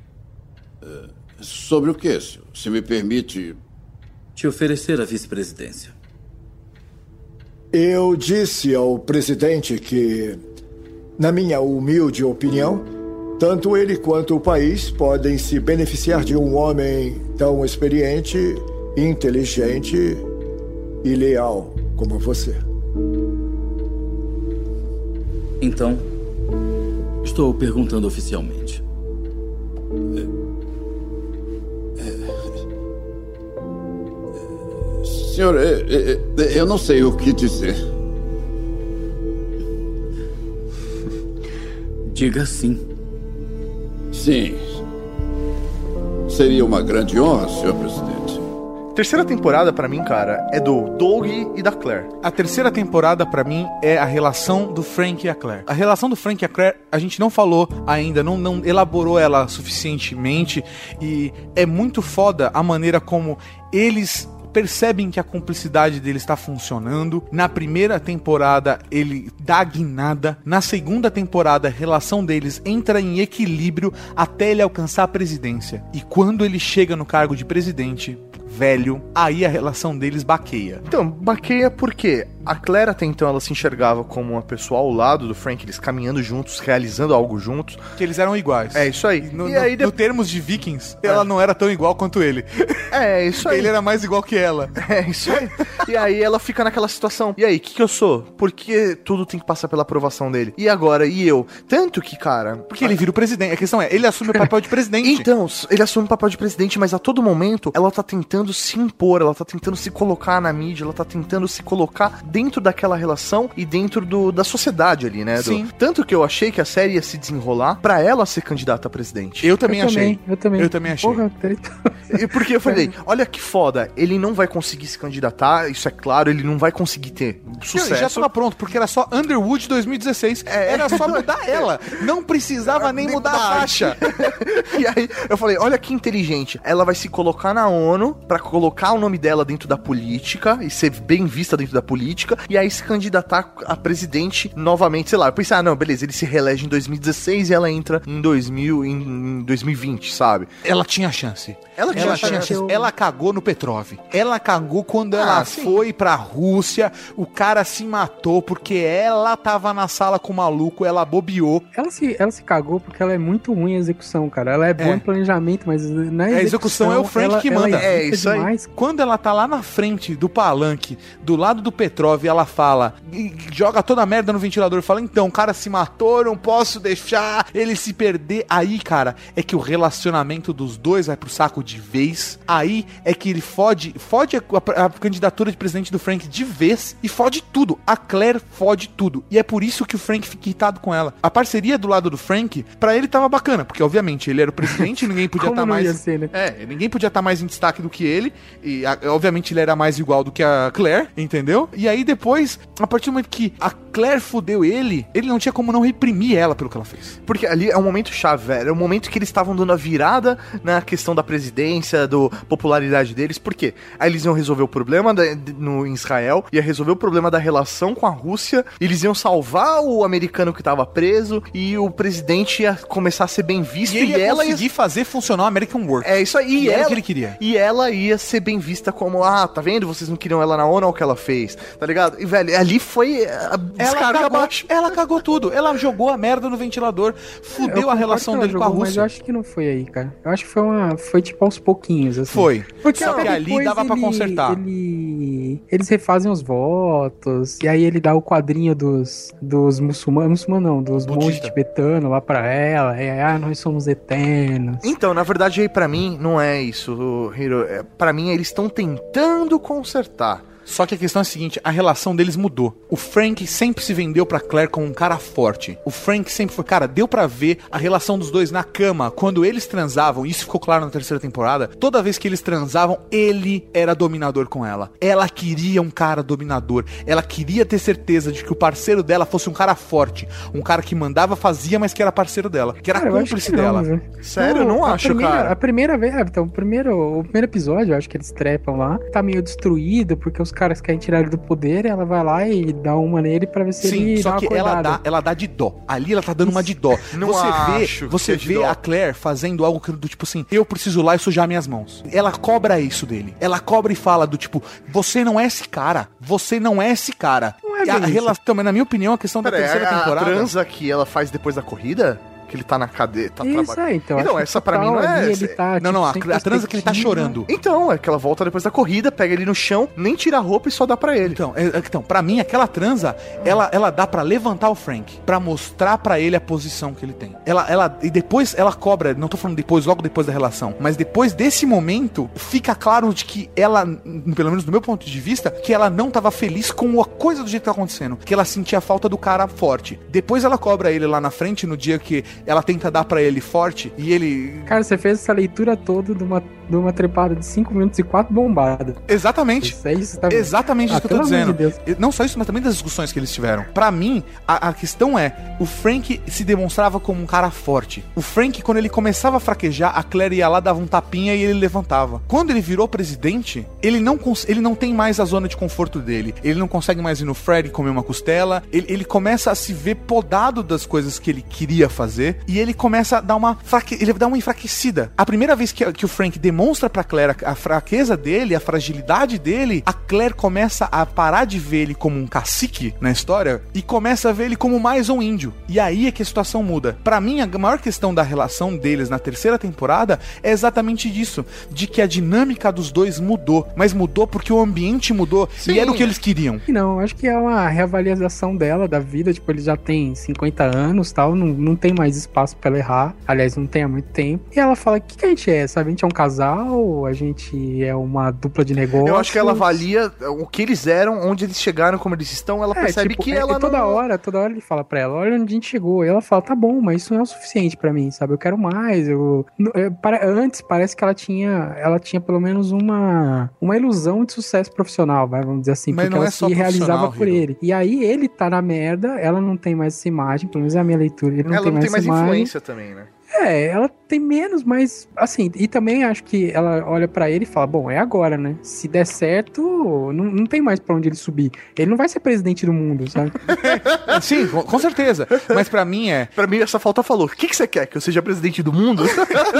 Sobre o que? Se me permite. Te oferecer a vice-presidência. Eu disse ao presidente que, na minha humilde opinião, tanto ele quanto o país podem se beneficiar de um homem tão experiente, inteligente e leal como você. Então, estou perguntando oficialmente. Senhor, eh, eh, eh, eu não sei o que dizer. Diga sim. Sim. Seria uma grande honra, senhor presidente. Terceira temporada, pra mim, cara, é do Doug e da Claire. A terceira temporada, pra mim, é a relação do Frank e a Claire. A relação do Frank e a Claire, a gente não falou ainda, não, não elaborou ela suficientemente. E é muito foda a maneira como eles percebem que a cumplicidade dele está funcionando. Na primeira temporada, ele dá guinada. Na segunda temporada, a relação deles entra em equilíbrio até ele alcançar a presidência. E quando ele chega no cargo de presidente, velho, aí a relação deles baqueia. Então, baqueia porque a Claire até então ela se enxergava como uma pessoa ao lado do Frank, eles caminhando juntos, realizando algo juntos. Que eles eram iguais. É isso aí. No, e no- aí no depois. termos de Vikings, ela não era tão igual quanto ele. É, isso aí. Ele era mais igual que ela. É, isso aí. e aí ela fica naquela situação. E aí, o que, que eu sou? Por que tudo tem que passar pela aprovação dele? E agora? E eu? Tanto que, cara. Porque ele vira o presidente. A questão é, ele assume o papel de presidente. Então, ele assume o papel de presidente, mas a todo momento ela tá tentando se impor, ela tá tentando se colocar na mídia, ela tá tentando se colocar dentro daquela relação e dentro do, da sociedade ali, né? Do- Sim. tanto que eu achei que a série ia se desenrolar pra ela ser candidata a presidente. Eu também eu achei. Também, eu também. Eu também achei. Porra, treta. E Porque eu falei, olha que foda, ele não vai conseguir se candidatar, isso é claro, ele não vai conseguir ter sucesso. e já tava pronto, porque era só Underwood 2016. É. Era só mudar ela. Não precisava nem mudar a faixa. e aí eu falei, olha que inteligente. Ela vai se colocar na ONU pra colocar o nome dela dentro da política e ser bem vista dentro da política e aí se candidatar a presidente novamente, sei lá. Eu pensei, ah, não, beleza, ele se reelege em 2016 e ela entra em 2000 em 2020, sabe? Ela tinha chance. Ela tinha Ela, chance. ela cagou no Petrov. Ela cagou quando ela Ah, sim. foi pra Rússia. O cara se matou porque ela tava na sala com o maluco, ela bobeou. Ela se, ela se cagou porque ela é muito ruim em execução, cara. Ela é boa É. em planejamento, mas na A execução é o Frank ela- que ela manda. É, hesita isso aí. demais. Quando ela tá lá na frente do palanque, do lado do Petrov, ela fala, e joga toda a merda no ventilador, fala: então, o cara se matou, não posso deixar ele se perder. Aí, cara, é que o relacionamento dos dois vai pro saco de vez. Aí é que ele fode, fode a, a candidatura de presidente do Frank de vez e fode tudo. A Claire fode tudo. E é por isso que o Frank fica irritado com ela. A parceria do lado do Frank, pra ele tava bacana, porque obviamente ele era o presidente, ninguém podia estar não mais. ser, né? É, ninguém podia estar mais em destaque do que ele. E a- obviamente ele era mais igual do que a Claire, entendeu? E aí depois, a partir do momento que a Claire fudeu ele, ele não tinha como não reprimir ela pelo que ela fez. Porque ali é um momento chave, velho. É o momento que eles estavam dando a virada na questão da presidência, do popularidade deles. Por quê? Aí eles iam resolver o problema da- no em Israel, ia resolver o problema da relação com a Rússia, eles iam salvar o americano que tava preso e o presidente ia começar a ser bem visto E e, ele ia ela ia conseguir fazer funcionar o American Work. é isso aí. E E era o ela, que ele queria. E ela ia ser bem vista como, ah, tá vendo? Vocês não queriam ela na ONU, o que ela fez, tá ligado? E, velho, ali foi a Ela cagou, ela cagou tudo. Ela jogou a merda no ventilador, Eu fudeu a relação dele com a jogou, Mas eu Rússia. acho que não foi aí, cara. Eu acho que foi uma. Foi tipo aos pouquinhos, assim. Foi. Porque Só que ali dava pra ele- consertar. Ele, eles refazem os votos, e aí ele dá o quadrinho dos, dos muçulmanos, muçulmano não, dos monges tibetanos lá pra ela, é, ah, nós somos eternos. Então, na verdade, aí pra mim não é isso, Hiro. É, pra mim, eles estão tentando consertar. Só que a questão é a seguinte, a relação deles mudou. O Frank sempre se vendeu pra Claire como um cara forte. O Frank sempre foi, cara, deu pra ver a relação dos dois na cama, quando eles transavam, isso ficou claro na terceira temporada, toda vez que eles transavam, ele era dominador com ela. Ela queria um cara dominador. Ela queria ter certeza de que o parceiro dela fosse um cara forte, um cara que mandava, fazia, mas que era parceiro dela, que era Cara, cúmplice não, dela. viu? Sério, eu não acho, primeira, cara. A primeira vez, ah, então, o primeiro, o primeiro episódio, eu acho que eles trepam lá, tá meio destruído, porque os caras querem tirar ele do poder, ela vai lá e dá uma nele pra ver se ele Sim, dá só uma que ela dá, ela dá de dó. Ali ela tá dando uma de dó. Não você acho vê, você vê a Claire fazendo algo que do tipo assim, eu preciso ir lá e sujar minhas mãos. Ela cobra isso dele. Ela cobra e fala do tipo, você não é esse cara. Você não é esse cara. Não é E a isso. relação, também, na minha opinião, a questão da Pera aí, terceira a, a temporada. transa que ela faz depois da corrida? Que ele tá na cadeia, tá Isso trabalhando. é, então. Então, essa pra mim total não é- Ele tá, Não, não, a, tipo, a transa que ele tá chorando. Então, é que ela volta depois da corrida, pega ele no chão, nem tira a roupa e só dá pra ele. Então, é, é, então, para mim aquela transa, ela, ela dá pra levantar o Frank, Pra mostrar pra ele a posição que ele tem. Ela, ela e depois ela cobra, não tô falando depois, logo depois da relação, mas depois desse momento fica claro de que ela, pelo menos do meu ponto de vista, que ela não tava feliz com a coisa do jeito que tá acontecendo, que ela sentia falta do cara forte. Depois ela cobra ele lá na frente no dia que ela tenta dar pra ele forte e ele Cara, você fez essa leitura toda de uma, de uma trepada de 5 minutos e 4 bombadas. exatamente Isso é isso, tá Exatamente Ah, isso que eu tô dizendo. de Não só isso, mas também das discussões que eles tiveram. Pra mim, a, a questão é: o Frank se demonstrava como um cara forte. O Frank, quando ele começava a fraquejar, a Claire ia lá, dava um tapinha e ele levantava. Quando ele virou presidente, ele não, ele não tem mais a zona de conforto dele. Ele não consegue mais ir no Fred comer uma costela. Ele, ele começa a se ver podado das coisas que ele queria fazer. E ele começa a dar uma fraque... ele dá uma enfraquecida. A primeira vez que, que o Frank demonstra pra Claire a, a fraqueza dele, a fragilidade dele, a Claire começa a parar de ver ele como um cacique na história e começa a ver ele como mais um índio. E aí é que a situação muda. Pra mim, a maior questão da relação deles na terceira temporada é exatamente disso, de que a dinâmica dos dois mudou, mas mudou porque o ambiente mudou e era o que eles queriam. Não, acho que é uma reavaliação dela da vida. Tipo, ele já tem 50 anos tal, não, não tem mais espaço pra ela errar. Aliás, não tem há muito tempo. E ela fala: o que, que a gente é? Sabe? A gente é um casal? A gente é uma dupla de negócio? Eu acho que ela avalia o que eles eram, onde eles chegaram, como eles estão, ela percebe que é, ela e toda não... hora, toda hora ele fala pra ela, olha onde a gente chegou. E ela fala, tá bom, mas isso não é o suficiente pra mim, sabe? Eu quero mais. Eu, é, para- antes parece que ela tinha, ela tinha pelo menos uma, uma ilusão de sucesso profissional, vai, vamos dizer assim, Mas porque ela é se realizava por Hiro. ele. E aí ele tá na merda, ela não tem mais essa imagem, pelo menos é a minha leitura. Ele não ela tem não mais tem mais. Influência também, né? É, ela tem menos, mas assim, e também acho que ela olha pra ele e fala: Bom, é agora, né? Se der certo, não, não tem mais pra onde ele subir. Ele não vai ser presidente do mundo, sabe? Sim, com, certeza. Mas pra mim é, Pra mim, essa falta falou: o que, que você quer? Que eu seja presidente do mundo?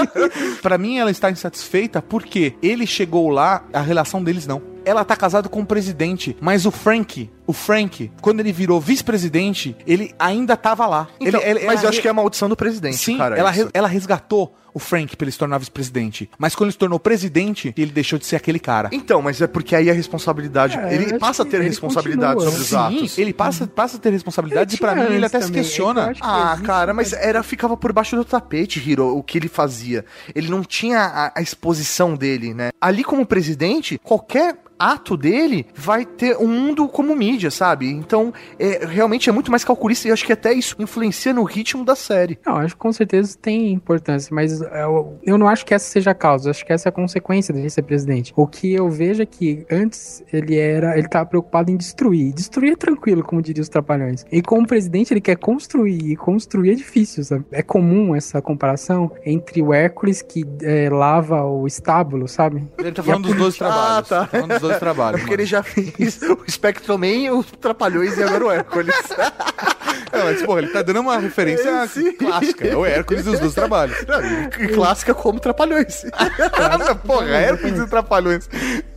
Pra mim, ela está insatisfeita porque ele chegou lá, a relação deles não. Ela tá casada com o presidente, mas o Frank, o Frank, quando ele virou vice-presidente, ele ainda tava lá. Então, Ele- ele- mas eu acho que é a maldição do presidente, Sim, cara. ela, isso. ela resgatou o Frank pra ele se tornar vice-presidente. Mas quando ele se tornou presidente, ele deixou de ser aquele cara. Então, mas é porque aí a responsabilidade. É, ele passa a ter responsabilidade sobre os Sim, atos. ele passa, passa a ter responsabilidade e pra Ele mim ele até se também, questiona. é que eu acho que Ah, existe, cara, mas mas- era ficava por baixo do tapete, Hiro, o que ele fazia. Ele não tinha a, a exposição dele, né? Ali como presidente, qualquer ato dele vai ter um mundo como mídia, sabe? Então, é, realmente é muito mais calculista e acho que até isso influencia no ritmo da série. Não, acho que com certeza tem importância, mas eu, eu não acho que essa seja a causa, acho que essa é a consequência dele ser presidente. O que eu vejo é que antes ele era, ele tava preocupado em destruir. Destruir é tranquilo, como diriam os trapalhões. E como presidente ele quer construir, e construir é difícil, sabe? É comum essa comparação entre o Hércules que é, lava o estábulo, sabe? Ele tá falando dos 12 trabalhos. Ah, tá. Tá falando dos 12 É trabalhos. porque ele já fez o Spectrum Man, os Trapalhões e agora o Hércules. Não, mas, porra, ele tá dando uma referência É, clássica. É o Hércules e os 12 trabalhos. Não, e clássica como Trapalhões. porra, Hércules e Trapalhões.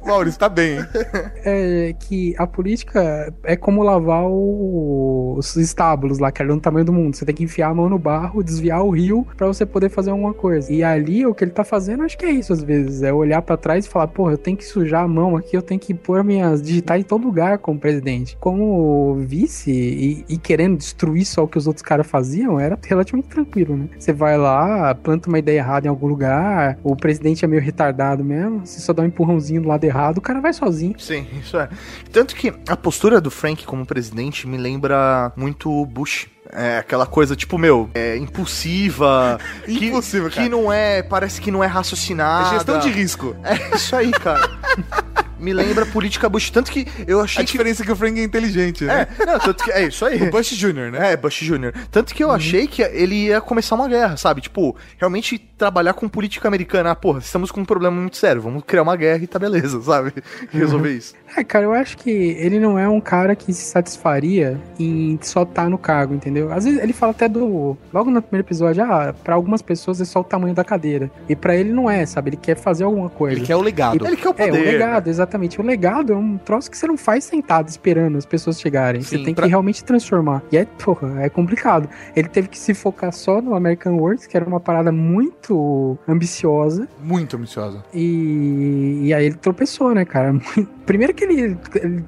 Maurício, tá bem, hein? é que a política é como lavar o- os estábulos lá, que é no tamanho do mundo. Você tem que enfiar a mão no barro, desviar o rio pra você poder fazer alguma coisa. E ali o que ele tá fazendo, acho que é isso às vezes, é olhar pra trás e falar, porra, eu tenho que sujar a mão aqui, eu tenho que pôr minhas digitais em todo lugar como presidente. Como vice e, e querendo destruir só o que os outros caras faziam, era relativamente tranquilo, né? Você vai lá, planta uma ideia errada em algum lugar, o presidente é meio retardado mesmo, você só dá um empurrãozinho do lado errado, o cara vai sozinho. Sim, isso é. Tanto que a postura do Frank como presidente me lembra muito Bush. É aquela coisa, tipo, meu, é impulsiva. que, Impossível, cara. Que não é, parece que não é É raciocinada. gestão de risco. É isso aí, cara. me lembra política Bush. Tanto que eu achei A diferença é que o Frank é inteligente, né? É, não, tanto que, é isso aí. O Bush Jr., né? É, Bush Jr. Tanto que eu achei que ele ia começar uma guerra, sabe? Tipo, realmente trabalhar com política americana. Ah, porra, estamos com um problema muito sério, vamos criar uma guerra e tá beleza, sabe? Resolver isso. É, cara, eu acho que ele não é um cara que se satisfaria em só estar no cargo, entendeu? Às vezes ele fala até do. Logo no primeiro episódio, ah, pra algumas pessoas é só o tamanho da cadeira. E pra ele não é, sabe? Ele quer fazer alguma coisa. Ele quer o legado. E- Ele quer o É, o poder. legado, exatamente. O legado é um troço que você não faz sentado esperando as pessoas chegarem. Sim, você tem pra- que realmente transformar. E é, porra, é complicado. Ele teve que se focar só no American Works, que era uma parada muito ambiciosa. Muito ambiciosa. E, e aí ele tropeçou, né, cara? Primeiro que ele, ele,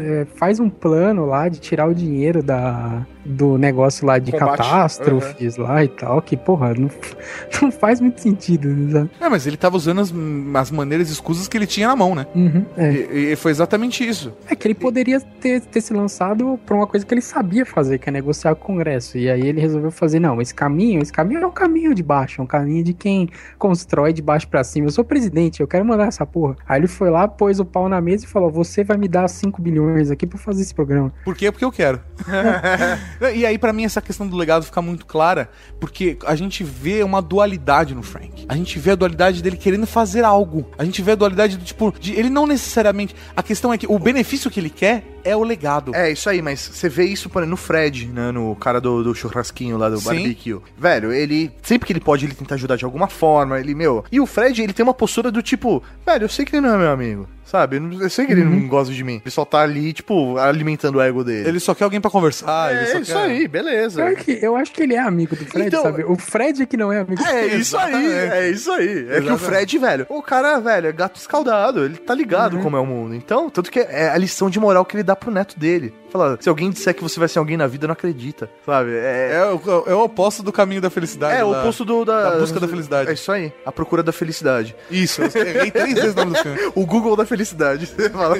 é, faz um plano lá de tirar o dinheiro da, do negócio lá de Combate. catástrofes lá e tal, que, porra, não, não faz muito sentido, né, sabe? É, mas ele tava usando as, as maneiras escusas que ele tinha na mão, né? Uhum, é. E, e foi exatamente isso. É que ele poderia ter, ter se lançado pra uma coisa que ele sabia fazer, que é negociar com o Congresso. E aí ele resolveu fazer, não, esse caminho, esse caminho é um caminho de baixo, é um caminho de quem constrói de baixo pra cima. Eu sou presidente, eu quero mandar essa porra. Aí ele foi lá, pôs o pau na mesa e falou: você vai me dar 5 bilhões aqui pra fazer esse programa. Por quê? Porque eu quero. e aí, pra mim, essa questão do legado fica muito clara, porque a gente vê uma dualidade no Frank. A gente vê a dualidade dele querendo fazer algo. A gente vê a dualidade do tipo, de, ele não necessariamente. A questão é que o benefício que ele quer é o legado. É, isso aí, mas você vê isso por exemplo, no Fred, né? No cara do, do churrasquinho lá do Sim. barbecue. Velho, ele. Sempre que ele pode, ele tenta ajudar de alguma forma. Ele, meu. E o Fred, ele tem uma postura do tipo, velho, eu sei que ele não é meu amigo. Sabe? Eu, sei que ele não gosta de mim. Ele só tá ali, tipo, alimentando o ego dele. Ele só quer alguém pra conversar. ele é só isso quer... aí, beleza. Pior que eu acho que ele é amigo do Fred, Então- sabe? O Fred é que não é amigo do É Fred. isso aí, é isso aí. É que o. Fred, velho, o cara, velho, é gato escaldado, ele tá ligado como é o mundo. Então, tanto que é a lição de moral que ele dá pro neto dele. Fala, se alguém disser que você vai ser alguém na vida, não acredita, sabe? É, É o, é o oposto do caminho da felicidade. é o oposto do, da, da busca da felicidade. É isso aí, a procura da felicidade. Isso, eu errei três vezes o nome do filme. O Google da felicidade. Você fala.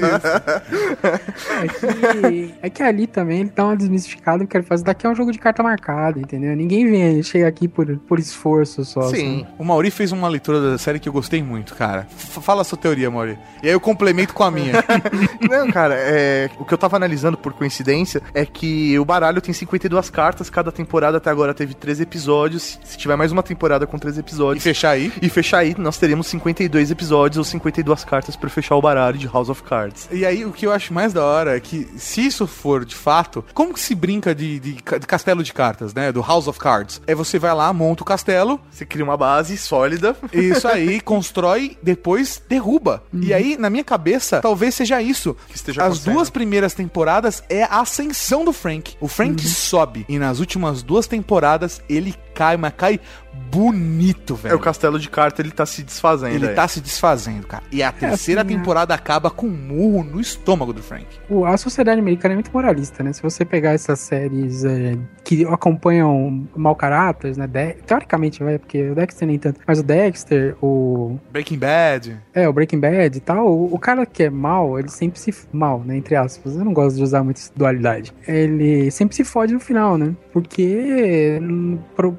É que, é que ali também ele dá uma desmistificada porque ele faz daqui é um jogo de carta marcada, entendeu? Ninguém vem, chega aqui por, por esforço só. Sim. assim. O Mauri fez uma leitura da série que eu gostei muito, cara. F- fala a sua teoria, Mauri. E aí eu complemento com a minha. Não, cara, é, o que eu tava analisando por coincidência é que o baralho tem 52 cartas, cada temporada até agora teve 13 episódios. Se tiver mais uma temporada com 13 e episódios. fechar aí. E fechar aí, nós teremos 52 episódios ou 52 cartas pra fechar o baralho de House of Cards. E aí, o que eu acho mais da hora é que, se isso for de fato, como que se brinca de, de de castelo de cartas, né? Do House of Cards. É você vai lá, monta o castelo, Você cria uma base sólida. isso aí, constrói, depois derruba. E aí, na minha cabeça, talvez seja isso. Que esteja As duas primeiras temporadas é a ascensão do Frank. O Frank sobe. E nas últimas duas temporadas, ele cai, mas cai bonito, É, velho. o castelo de carta, ele tá se desfazendo. Ele aí. tá se desfazendo, cara. E a terceira assim, temporada acaba com um murro no estômago do Frank. A sociedade americana é muito moralista, né? Se você pegar essas séries é, que acompanham mau caráter, né? De- teoricamente, vai, porque o Dexter nem tanto. Mas o Dexter, o. Breaking Bad. É, o Breaking Bad e tal, o, o cara que é mal, ele sempre se. Mal, né? Entre aspas. Eu não gosto de usar muito essa dualidade. Ele sempre se fode no final, né? Porque hum,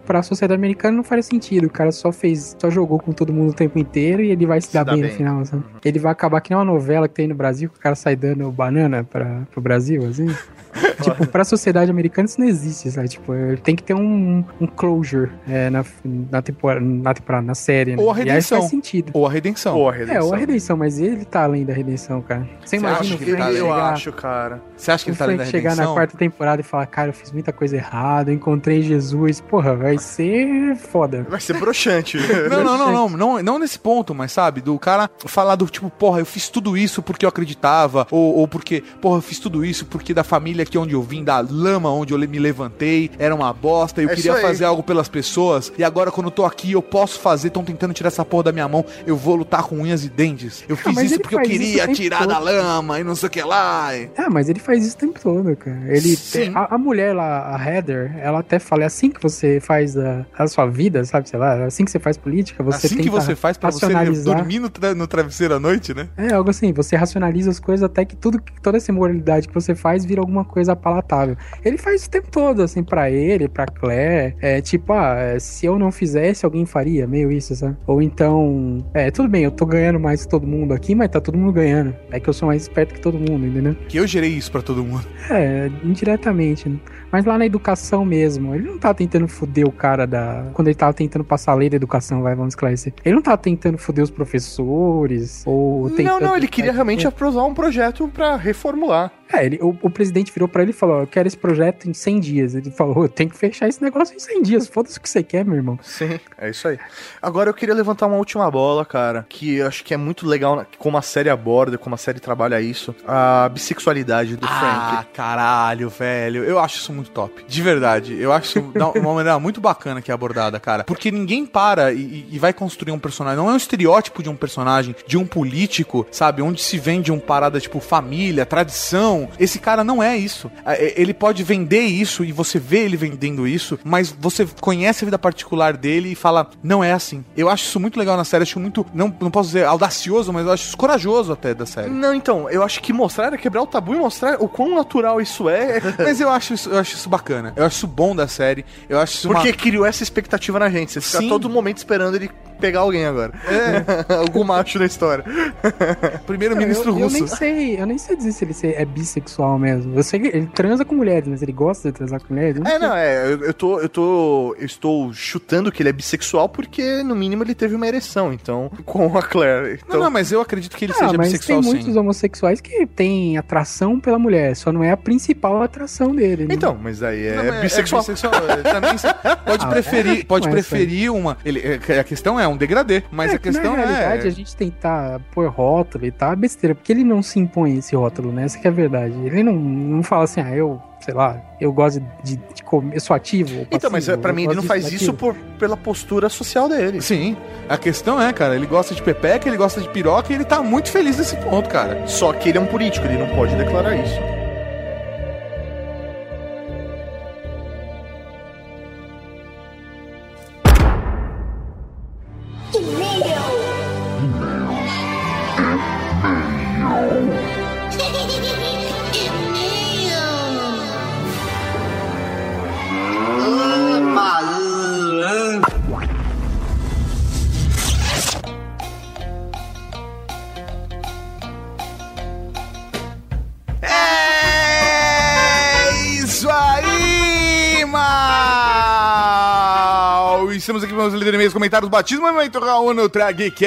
pro, pra sociedade americana não faria sentido. O cara só fez. Só jogou com todo mundo o tempo inteiro e ele vai se, dar dá bem, bem. no final, sabe? Ele vai acabar que nem uma novela que tem no Brasil, que o cara sai dando banana pra, pro Brasil, assim. tipo, pra sociedade americana isso não existe, sabe? Tipo, é, tem que ter um, um closure é, na, na, temporada, na temporada, na série, né? Ou a E aí redenção. faz sentido. Ou a redenção. Porra, É, ou a redenção, mas ele tá além da redenção, cara. Você imagina acha o que Frank ele tá além? Eu chegar, acho, cara. Você acha que ele tá além da Frank chegar redenção? na quarta temporada e falar, cara, eu fiz muita coisa errada, eu encontrei Jesus. Porra, vai ser foda. Vai ser broxante. Não, não, não, não, não, não nesse ponto, mas sabe, do cara falar do tipo, porra, eu fiz tudo isso porque eu acreditava, ou, ou porque, porra, eu fiz tudo isso porque da família aqui onde eu vim, da lama onde eu me levantei, era uma bosta, eu É queria fazer algo pelas pessoas, e agora quando eu tô aqui, eu posso fazer, estão tentando tirar essa porra da minha mão, eu vou lutar com unhas e dentes. Eu fiz mas isso porque eu queria tirar todo. da lama e não sei o que lá. e- Ah, mas ele faz isso o tempo todo, cara. Ele, Sim. a, a mulher lá, a Heather, ela até fala, é assim que você faz faz da, da sua vida, sabe? Sei lá, é assim que você faz política, você assim que você faz pra você dormir no, tra- no travesseiro à noite, né? É, algo assim, você racionaliza as coisas até que tudo, toda essa moralidade que você faz vira alguma coisa palatável. Ele faz o tempo todo, assim, pra ele, pra Claire. É tipo, ah, é, se eu não fizesse, alguém faria, meio isso, sabe? Ou então, é, tudo bem, eu tô ganhando mais que todo mundo aqui, mas tá todo mundo ganhando. É que eu sou mais esperto que todo mundo, entendeu? Que eu gerei isso pra todo mundo. É, indiretamente, né? Mas lá na educação mesmo, ele não tá tentando foder o cara da. Quando ele tava tentando passar a lei da educação, vai, vamos esclarecer. Ele não tá tentando foder os professores, ou Não, tentando. não, ele queria realmente aprovar um projeto pra reformular. É, ele, o, o presidente virou pra ele e falou: Eu quero esse projeto em 100 dias. Ele falou: Eu tenho que fechar esse negócio em 100 dias. Foda-se o que você quer, meu irmão. Sim, é isso aí. Agora eu queria levantar uma última bola, cara, que eu acho que é muito legal como a série aborda, como a série trabalha isso, a bissexualidade do Ah, Frank. caralho, velho. Eu acho isso muito top. De verdade. Eu acho uma maneira muito bacana que é abordada, cara. Porque ninguém para e- e, e vai construir um personagem. Não é um estereótipo de um personagem, de um político, sabe? Onde se vende um parada tipo família, tradição. Esse cara não é isso. É, Ele pode vender isso e você vê ele vendendo isso, mas você conhece a vida particular dele e fala, não é assim. Eu acho isso muito legal na série. Acho muito, não, não posso dizer audacioso, mas eu acho isso corajoso até da série. Não, então, eu acho que mostrar era quebrar o tabu e mostrar o quão natural isso é. Mas eu acho isso, eu acho isso bacana. Eu acho isso bom da série. Eu acho isso Porque uma... criou essa expectativa na gente. Você fica Sim. todo momento esperando ele pegar alguém agora. É. Algum macho na história. Primeiro-ministro eu, eu russo. nem sei, eu nem sei dizer se ele é bissexual mesmo. Eu sei que ele transa com mulheres, mas ele gosta de transar com mulheres. Eu É, não, é, eu, eu tô, eu tô, eu estou chutando que ele é bissexual porque, no mínimo, ele teve uma ereção, então, com a Claire. Então, Não, não, mas eu acredito que ele Ah, seja mas bissexual tem sim. muitos homossexuais que têm atração pela mulher, só não é a principal atração dele. né? então, mas aí é, Não, mas bissexual. bissexual. Ele Também se- pode Ah, preferir, é, pode não é preferir uma. Ele, é, a questão é um degradê, mas É a que, questão na realidade, é. a gente tentar pôr rótulo e tal é besteira, porque ele não se impõe esse rótulo, né? Essa que é a verdade. Ele não, não fala assim, ah, eu, sei lá, eu gosto de, de comer, eu sou ativo. ou Então, mas é, passivo, pra eu mim ele não faz isso por, pela postura social dele. Sim, a questão é, cara, ele gosta de pepeca, ele gosta de piroca e ele tá muito feliz nesse ponto, cara. Só que ele é um político, ele não pode declarar isso. Estamos aqui para os líderes e-mails, comentários, batismo, momento Raul no Tragcast.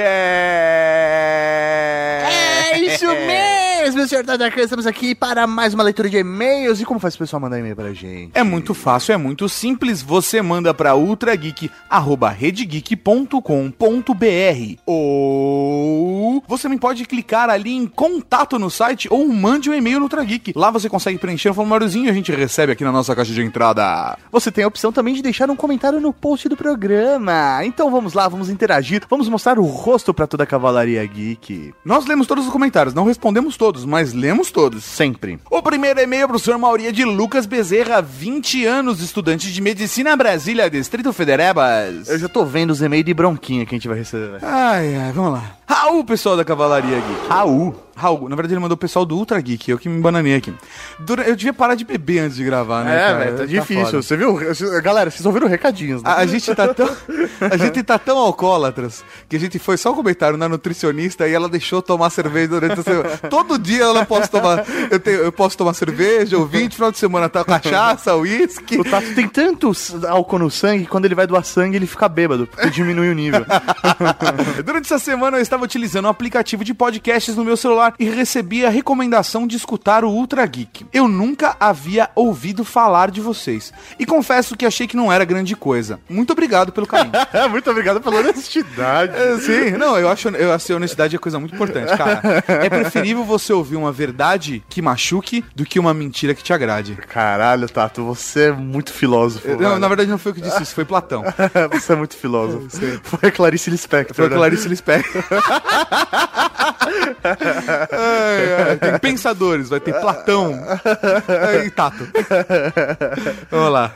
É isso mesmo, senhor Tadarkan. Estamos aqui para mais uma leitura de e-mails. E como faz o pessoal mandar e-mail pra gente? É muito fácil, é muito simples. Você manda para ultrageek@redgeek.com.br ou você também pode clicar ali em contato no site ou mande um e-mail no Ultra Geek. Lá você consegue preencher um formuláriozinho e a gente recebe aqui na nossa caixa de entrada. Você tem a opção também de deixar um comentário no post do programa. Então vamos lá, vamos interagir, vamos mostrar o rosto pra toda a Cavalaria Geek. Nós lemos todos os comentários, não respondemos todos, mas lemos todos. Sempre. O primeiro e-mail é pro senhor Mauria de Lucas Bezerra, 20 anos, estudante de medicina Brasília, Distrito Federebas. Eu já tô vendo os e-mails de bronquinha que a gente vai receber. Ai, ai, vamos lá. Raul, pessoal da Cavalaria Geek. Raul. Raul, na verdade ele mandou o pessoal do Ultra Geek, eu que me bananei aqui. Dura- Eu devia parar de beber antes de gravar, né? É, velho, tá difícil. foda. Você viu? Galera, vocês ouviram recadinhos, né? A, a gente tá tão, a gente tá tão alcoólatras que a gente foi só um comentário na nutricionista e ela deixou tomar cerveja durante a semana. Todo dia ela posso tomar. Eu, tenho, eu posso tomar cerveja, ou 20, final de semana tá cachaça, uísque. O Tato tem tanto álcool no sangue que quando ele vai doar sangue ele fica bêbado, porque diminui o nível. Durante essa semana eu estava utilizando um aplicativo de podcasts no meu celular e recebi a recomendação de escutar o Ultra Geek. Eu nunca havia ouvido falar de vocês e confesso que achei que não era grande coisa. Muito obrigado pelo carinho. Muito obrigado pela honestidade. É, Sim, não, eu acho, eu acho que a honestidade é coisa muito importante, cara. É preferível você ouvir uma verdade que machuque do que uma mentira que te agrade. Caralho, Tato, você é muito filósofo. Não, na verdade não foi eu que disse isso, foi Platão. você é muito filósofo. Foi a Clarice Lispector. Foi a né? Clarice Lispector. Ai, ai, tem pensadores, vai ter Platão e Tato. Vamos lá.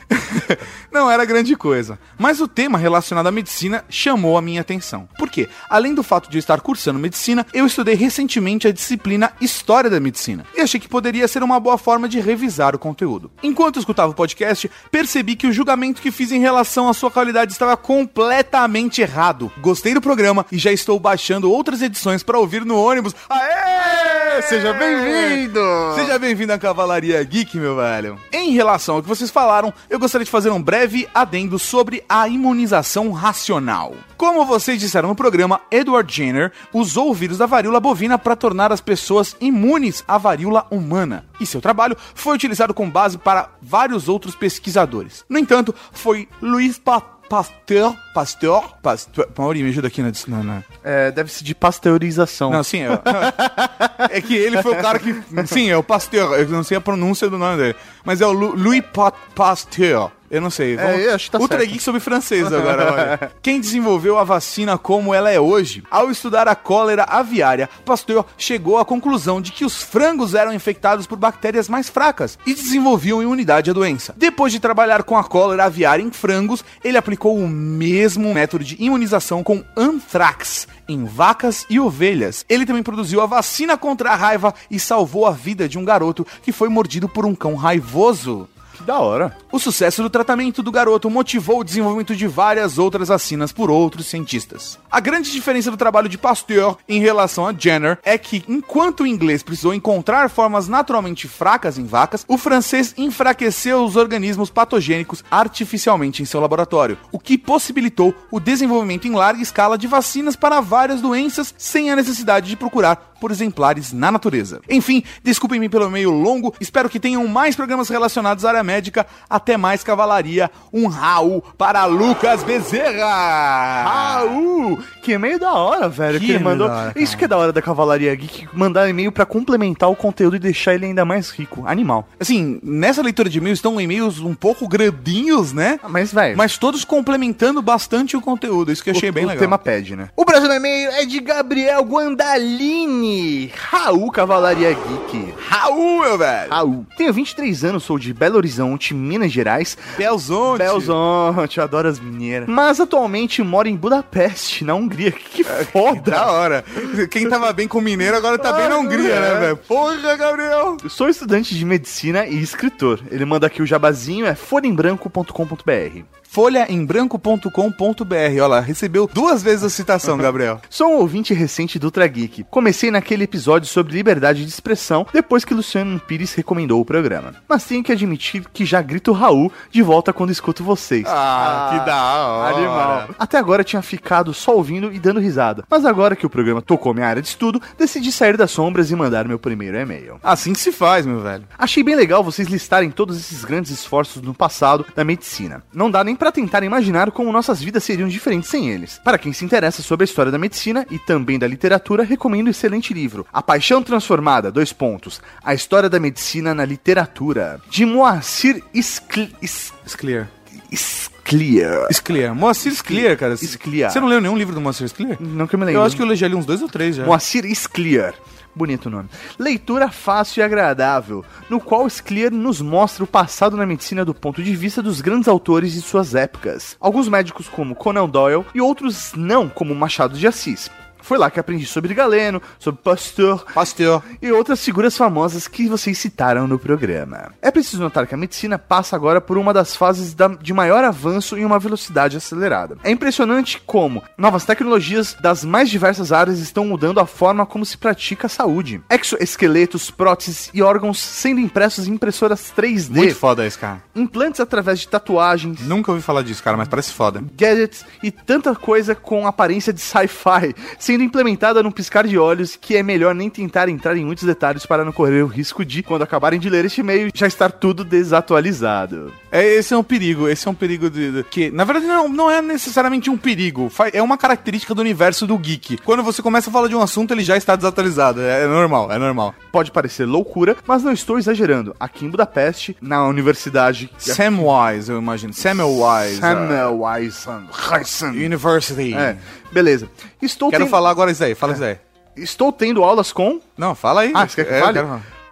Não era grande coisa. Mas o tema relacionado à medicina chamou a minha atenção. Por quê? Além do fato de eu estar cursando medicina, eu estudei recentemente a disciplina História da Medicina. E achei que poderia ser uma boa forma de revisar o conteúdo. Enquanto escutava o podcast, percebi que o julgamento que fiz em relação à sua qualidade estava completamente errado. Gostei do programa e já estou baixando outras edições para ouvir no ônibus. Aê! Seja bem-vindo! Seja bem-vindo à Cavalaria Geek, meu velho. Em relação ao que vocês falaram, eu gostaria de fazer um breve adendo sobre a imunização racional. Como vocês disseram no programa, Edward Jenner usou o vírus da varíola bovina para tornar as pessoas imunes à varíola humana. E seu trabalho foi utilizado como base para vários outros pesquisadores. No entanto, foi Louis Pa- Pasteur, Pasteur, Pasteur, Mauri, me ajuda aqui na, na, na- É, deve ser de pasteurização. não, sim, é, não, é que ele foi o cara que. Sim, é o Pasteur. Eu não sei a pronúncia do nome dele. Mas é o Louis Pa- Pasteur. Eu não sei. É, eu acho que tá Ultra certo. Geek sobre francês agora, olha. Quem desenvolveu a vacina como ela é hoje? Ao estudar a cólera aviária, Pasteur chegou à conclusão de que os frangos eram infectados por bactérias mais fracas e desenvolviam imunidade à doença. Depois de trabalhar com a cólera aviária em frangos, ele aplicou o mesmo método de imunização com anthrax em vacas e ovelhas. Ele também produziu a vacina contra a raiva e salvou a vida de um garoto que foi mordido por um cão raivoso. Da hora. O sucesso do tratamento do garoto motivou o desenvolvimento de várias outras vacinas por outros cientistas. A grande diferença do trabalho de Pasteur em relação a Jenner é que, enquanto o inglês precisou encontrar formas naturalmente fracas em vacas, o francês enfraqueceu os organismos patogênicos artificialmente em seu laboratório, o que possibilitou o desenvolvimento em larga escala de vacinas para várias doenças sem a necessidade de procurar por exemplares na natureza. Enfim, desculpem-me pelo meio longo, espero que tenham mais programas relacionados à área médica. Até mais, cavalaria. Um Raul para Lucas Bezerra! Raul! Que e-mail da hora, velho. Que, Que ele mandou. hora, Isso que é da hora da Cavalaria Geek, mandar e-mail pra complementar o conteúdo e deixar ele ainda mais rico. Animal. Assim, nessa leitura de e-mails estão e-mails um pouco grandinhos, né? Mas, velho. Mas todos complementando bastante o conteúdo. Isso que eu achei o, bem o legal. tema pede, né? O próximo e-mail é de Gabriel Guandalini. Raul Cavalaria Geek. Raul, meu velho! Raul. Tenho 23 anos, sou de Belo Horizonte, Minas Gerais. Belzonte! Belzonte, adoro as mineiras. Mas atualmente moro em Budapeste, na Hungria. Que foda! Da hora. Quem tava bem com o mineiro agora tá bem na Hungria, é. né, velho? Porra, Gabriel! Sou estudante de medicina e escritor. Ele manda aqui o jabazinho, é folhembranco.com.br. folhaembranco.com.br. Olha lá, recebeu duas vezes a citação, Gabriel. Sou um ouvinte recente do Ultra Geek. Comecei naquele episódio sobre liberdade de expressão, depois que Luciano Pires recomendou o programa. Mas tenho que admitir que já grito Raul de volta quando escuto vocês. Ah, que da hora. Animal. Até agora tinha ficado só ouvindo e dando risada. Mas agora que o programa tocou minha área de estudo, decidi sair das sombras e mandar meu primeiro e-mail. Assim que se faz, meu velho. Achei bem legal vocês listarem todos esses grandes esforços no passado da medicina. Não dá nem pra tentar imaginar como nossas vidas seriam diferentes sem eles. Para quem se interessa sobre a história da medicina e também da literatura, recomendo o excelente livro A Paixão Transformada, dois pontos. A história da medicina na literatura, de Moacir Scl... Is- Sclear. Scliar. Sclear. Moacir Sclear, cara. Scliar. Você não leu nenhum livro do Moacir Sclear? Não que eu me lembro. Eu acho que eu li ali uns dois ou três já. Moacir Scliar. Bonito nome. Leitura fácil e agradável, no qual Scliar nos mostra o passado na medicina do ponto de vista dos grandes autores de suas épocas. Alguns médicos como Conan Doyle e outros não, como Machado de Assis. Foi lá que aprendi sobre Galeno, sobre Pasteur, Pasteur. e outras figuras famosas que vocês citaram no programa. É preciso notar que a medicina passa agora por uma das fases da- de maior avanço em uma velocidade acelerada. É impressionante como novas tecnologias das mais diversas áreas estão mudando a forma como se pratica a saúde. Exoesqueletos, próteses e órgãos sendo impressos em impressoras 3D. Muito foda esse cara. Implantes através de tatuagens, Nunca ouvi falar disso, cara, mas parece foda. gadgets e tanta coisa com aparência de sci-fi sendo implementada num piscar de olhos que é melhor nem tentar entrar em muitos detalhes para não correr o risco de, quando acabarem de ler este e-mail, já estar tudo desatualizado. É, esse é um perigo, esse é um perigo de, de- que, na verdade, não, não é necessariamente um perigo, é uma característica do universo do geek. Quando você começa a falar de um assunto, ele já está desatualizado, é, é normal, é normal. Pode parecer loucura, mas não estou exagerando. Aqui em Budapeste, na universidade Samwise, eu imagino, Samuel Wise. Semmelweis uh, University. É, beleza. Estou Quero ten- falar agora isso aí, fala isso aí. estou tendo aulas com. Não, fala aí. Ah, você quer que É, fale?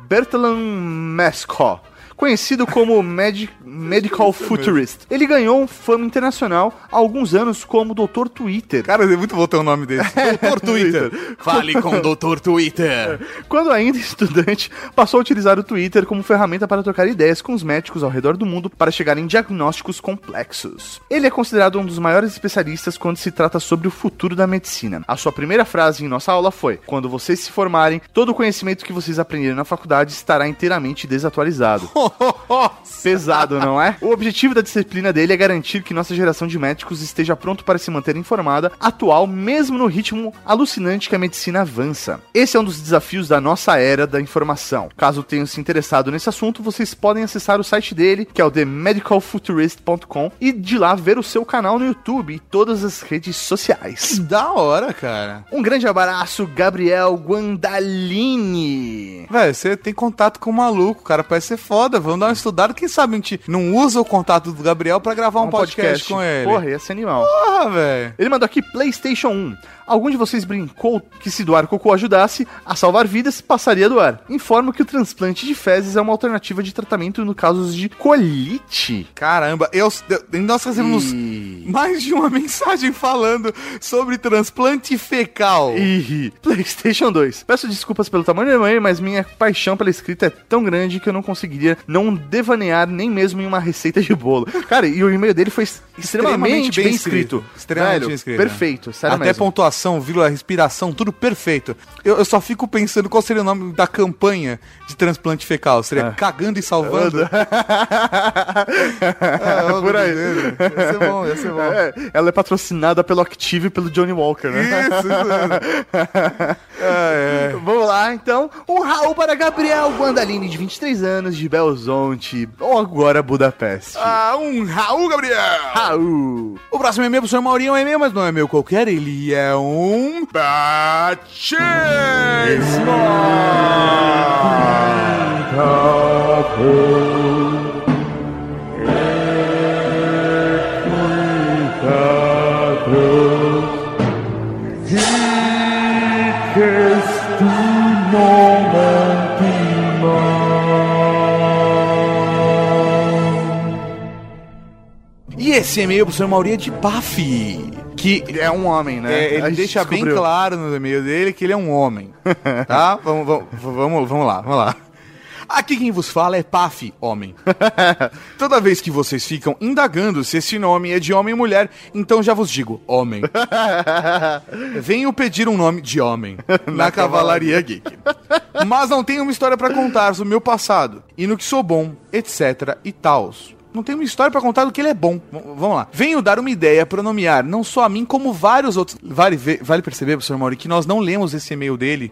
Bertalan Mesco. Conhecido como Medi- Medical Futurist. Ele ganhou fama internacional há alguns anos como Dr. Twitter. Cara, é muito bom ter o nome desse. Doutor Twitter. Fale com o Doutor Twitter. Quando ainda estudante, passou a utilizar o Twitter como ferramenta para trocar ideias com os médicos ao redor do mundo para chegar em diagnósticos complexos. Ele é considerado um dos maiores especialistas quando se trata sobre o futuro da medicina. A sua primeira frase em nossa aula foi: Quando vocês se formarem, todo o conhecimento que vocês aprenderam na faculdade estará inteiramente desatualizado. Pesado, não é? O objetivo da disciplina dele é garantir que nossa geração de médicos esteja pronto para se manter informada, atual, mesmo no ritmo alucinante que a medicina avança. Esse é um dos desafios da nossa era da informação. Caso tenham se interessado nesse assunto, vocês podem acessar o site dele, que é o themedicalfuturist.com, e de lá ver o seu canal no YouTube e todas as redes sociais. Da hora, cara. Um grande abraço, Gabriel Guandalini. Velho, você tem contato com o maluco, cara. Parece ser foda. Vamos dar uma estudada. Quem sabe a gente não usa o contato do Gabriel pra gravar um, podcast, com ele. Porra, ia ser animal. Porra, velho. Ele mandou aqui PlayStation 1. Algum de vocês brincou que se doar cocô ajudasse a salvar vidas, passaria a doar. Informo que o transplante de fezes é uma alternativa de tratamento no casos de colite. Caramba, eu, eu- nós recebemos mais de uma mensagem falando sobre transplante fecal. Ih, PlayStation 2. Peço desculpas pelo tamanho do e-mail, mas minha paixão pela escrita é tão grande que eu não conseguiria não devanear nem mesmo em uma receita de bolo. Cara, e o e-mail dele foi extremamente, bem, escrito. Extremamente Velho, bem escrito. Perfeito, sério Até mesmo. pontuação, vírgula, respiração, tudo perfeito. Eu, eu só fico pensando qual seria o nome da campanha de transplante fecal. Seria Cagando e Salvando? É, por aí. Ia ser bom, ia ser bom. É, ela é patrocinada pelo Active e pelo Johnny Walker, né? Isso, isso É, Vamos lá, então. Um Raul para Gabriel Guandalini, de 23 anos, de Belzonte, ou agora Budapeste. Ah, um Raul, Gabriel! Raul! O próximo e-mail pro senhor Maurinho é um e-mail, mas não é meu qualquer, ele é um... Batismo! E esse e-mail pro senhor Maurinho é de Paf. Que é um homem, né? É, ele deixa bem descobriu. claro no e-mail dele que ele é um homem. tá? Vamos, vamos, vamos, vamos lá, vamos lá. Aqui quem vos fala é Paf, homem. Toda vez que vocês ficam indagando se esse nome é de homem ou mulher, então já vos digo, homem. Venho pedir um nome de homem na Cavalaria Geek. Mas não tenho uma história pra contar sobre o meu passado e no que sou bom, etc e tals. Não tenho uma história pra contar do que ele é bom. V- vamos lá. Venho dar uma ideia pra nomear não só a mim, como vários outros. Vale, ver- vale perceber, professor Mauri, que nós não lemos esse e-mail dele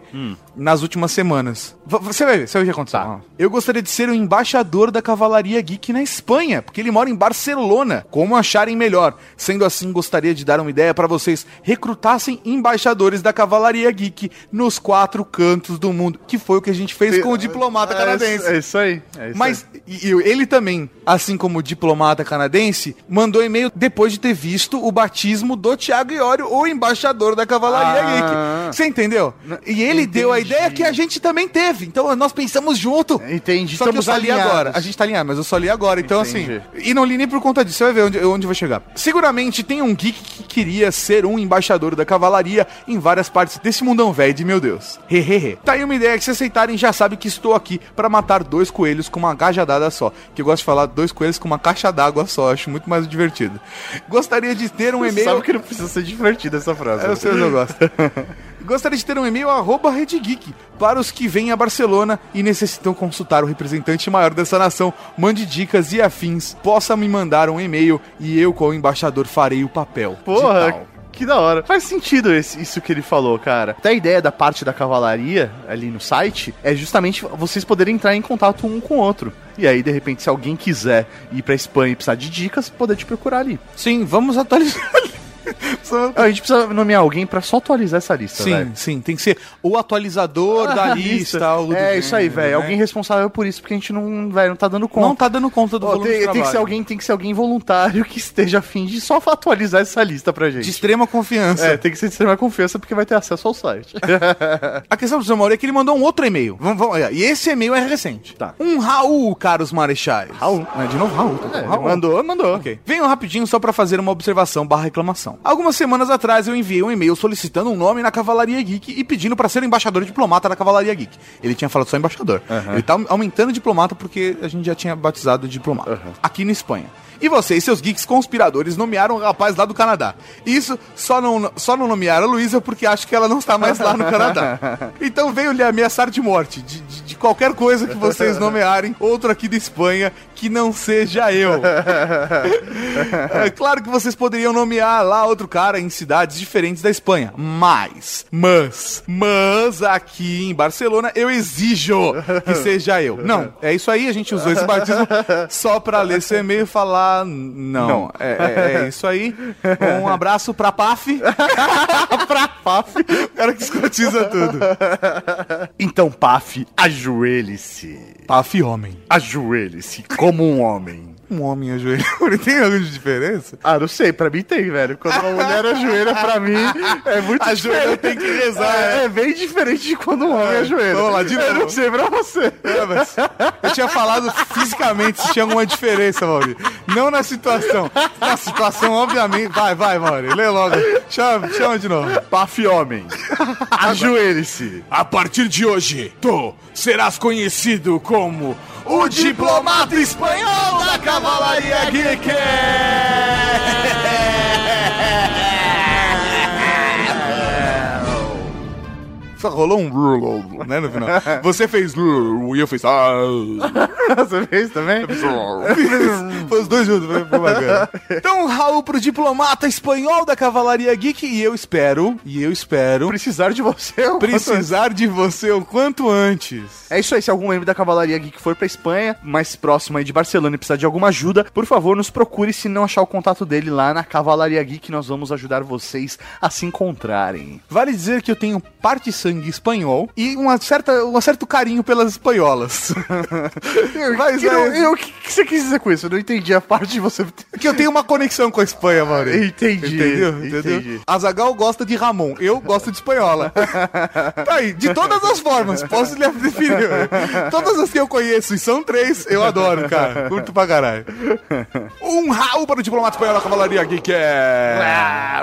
nas últimas semanas. V- você vai ver, você vai ver o que aconteceu. Lá. Eu gostaria de ser o embaixador da Cavalaria Geek na Espanha, porque ele mora em Barcelona. Como acharem melhor. Sendo assim, gostaria de dar uma ideia pra vocês recrutassem embaixadores da Cavalaria Geek nos quatro cantos do mundo, que foi o que a gente fez com o diplomata É canadense. isso- É isso aí. é isso Mas e- e ele também, assim como o diplomata canadense, mandou e-mail depois de ter visto o batismo do Thiago Iório, o embaixador da Cavalaria Ah. Geek. Você entendeu? E ele deu a ideia que a gente também teve. Então nós pensamos junto. Entendi. Só que eu Estamos só li alinhados. agora. A gente tá alinhado, mas eu só li agora. Então, Entendi. assim. E não li nem por conta disso. Você vai ver onde, onde vai chegar. Seguramente tem um geek que queria ser um embaixador da cavalaria em várias partes desse mundão velho de meu Deus. Hehehe. Tá aí uma ideia que se aceitarem já sabe que estou aqui pra matar dois coelhos com uma gajadada só. Que eu gosto de falar dois coelhos com uma caixa d'água só. Acho muito mais divertido. Gostaria de ter um e-mail. Sabe que não precisa ser divertida essa frase. É, eu sei, mas eu gosto. Gostaria de ter um e-mail arroba Rede Geek para os que vêm a Barcelona e necessitam consultar o representante maior dessa nação. Mande dicas e afins. Possa me mandar um e-mail e eu, como embaixador, farei o papel. Porra. Que da hora. Faz sentido esse- isso que ele falou, cara. Até a ideia da parte da cavalaria ali no site é justamente vocês poderem entrar em contato um com o outro. E aí, de repente, se alguém quiser ir pra Espanha e precisar de dicas, poder te procurar ali. Sim, vamos atualizar. A gente precisa nomear alguém pra só atualizar essa lista, Sim, velho. sim, tem que ser o atualizador da lista. o do É isso aí, velho. né? Alguém responsável por isso, porque a gente não, velho, não tá dando conta. não tá dando conta do Ó, volume tem, de tem que ser trabalho. alguém, tem que ser alguém voluntário que esteja afim de só atualizar essa lista pra gente. de extrema confiança. É, tem que ser de extrema confiança porque vai ter acesso ao site. A questão do seu Mauro é que ele mandou um outro e-mail. Vamos, vamos, e esse e-mail é recente. Tá. Um Raul, caros marechais. Raul. É, de novo, Raul. Tá É, Raul. mandou, mandou. Ok. Venho rapidinho só pra fazer uma observação barra reclamação. Algumas semanas atrás eu enviei um e-mail solicitando um nome na Cavalaria Geek e pedindo pra ser embaixador diplomata da Cavalaria Geek. Ele tinha falado só embaixador. Ele tá aumentando diplomata porque a gente já tinha batizado de diplomata. Aqui na Espanha. E vocês, seus geeks conspiradores, nomearam o rapaz lá do Canadá. Isso só não, só não nomearam a Luísa porque acho que ela não está mais lá no Canadá. Então veio lhe ameaçar de morte, de, de- de qualquer coisa que vocês nomearem, outro aqui da Espanha, que não seja eu. É claro que vocês poderiam nomear lá outro cara em cidades diferentes da Espanha, mas, mas, mas aqui em Barcelona eu exijo que seja eu. Não, é isso aí, a gente usou esse batismo só pra ler seu e-mail e falar não. Não. É, é- é isso aí. Um abraço pra PAF. pra PAF. O cara que escotiza tudo. Então, Paf, ajoelhe-se. PAF homem. Ajoelhe-se como um homem. Um homem ajoelha. Tem alguma diferença? Ah, não sei, pra mim tem, velho. Quando uma mulher ajoelha, pra mim, é muito Ajoelha diferente. tem que rezar, É, é bem diferente de quando um homem ajoelha. Vamos lá, de Eu novo. não sei pra você. É, mas eu tinha falado fisicamente se tinha alguma diferença, Mauri. Não na situação. Na situação, obviamente. Vai, vai, Mauri. Lê logo. Chama, chama de novo. Paf, homem. Ajoelhe-se. A partir de hoje, tu serás conhecido como o diplomata espanhol da Cavalaria Geek! Só rolou um né, no final. Você fez e eu fiz. Ah. Você fez também? Foi os dois juntos, foi, bacana. Então, Raul pro diplomata espanhol da Cavalaria Geek e eu espero, e eu espero Precisar de você. o precisar de você o quanto antes. É isso aí, se algum membro da Cavalaria Geek for pra Espanha, mais próximo aí de Barcelona e precisar de alguma ajuda, por favor, nos procure se não achar o contato dele lá na Cavalaria Geek, nós vamos ajudar vocês a se encontrarem. Vale dizer que eu tenho parte sangue espanhol e uma certa, um certo carinho pelas espanholas. Mas Que não- é, eu- O que, que você quis dizer com isso? Eu não entendi a parte de você... que eu tenho uma conexão com a Espanha, Maurício. Entendi, Entendeu? entendi. Entendeu? Azagal gosta de Ramon, eu gosto de espanhola. tá aí, de todas as formas, posso lhe definir. Todas as que eu conheço, e são três, eu adoro, cara. Curto pra caralho. Um Raul para o diplomata espanhol da Cavalaria Geek é...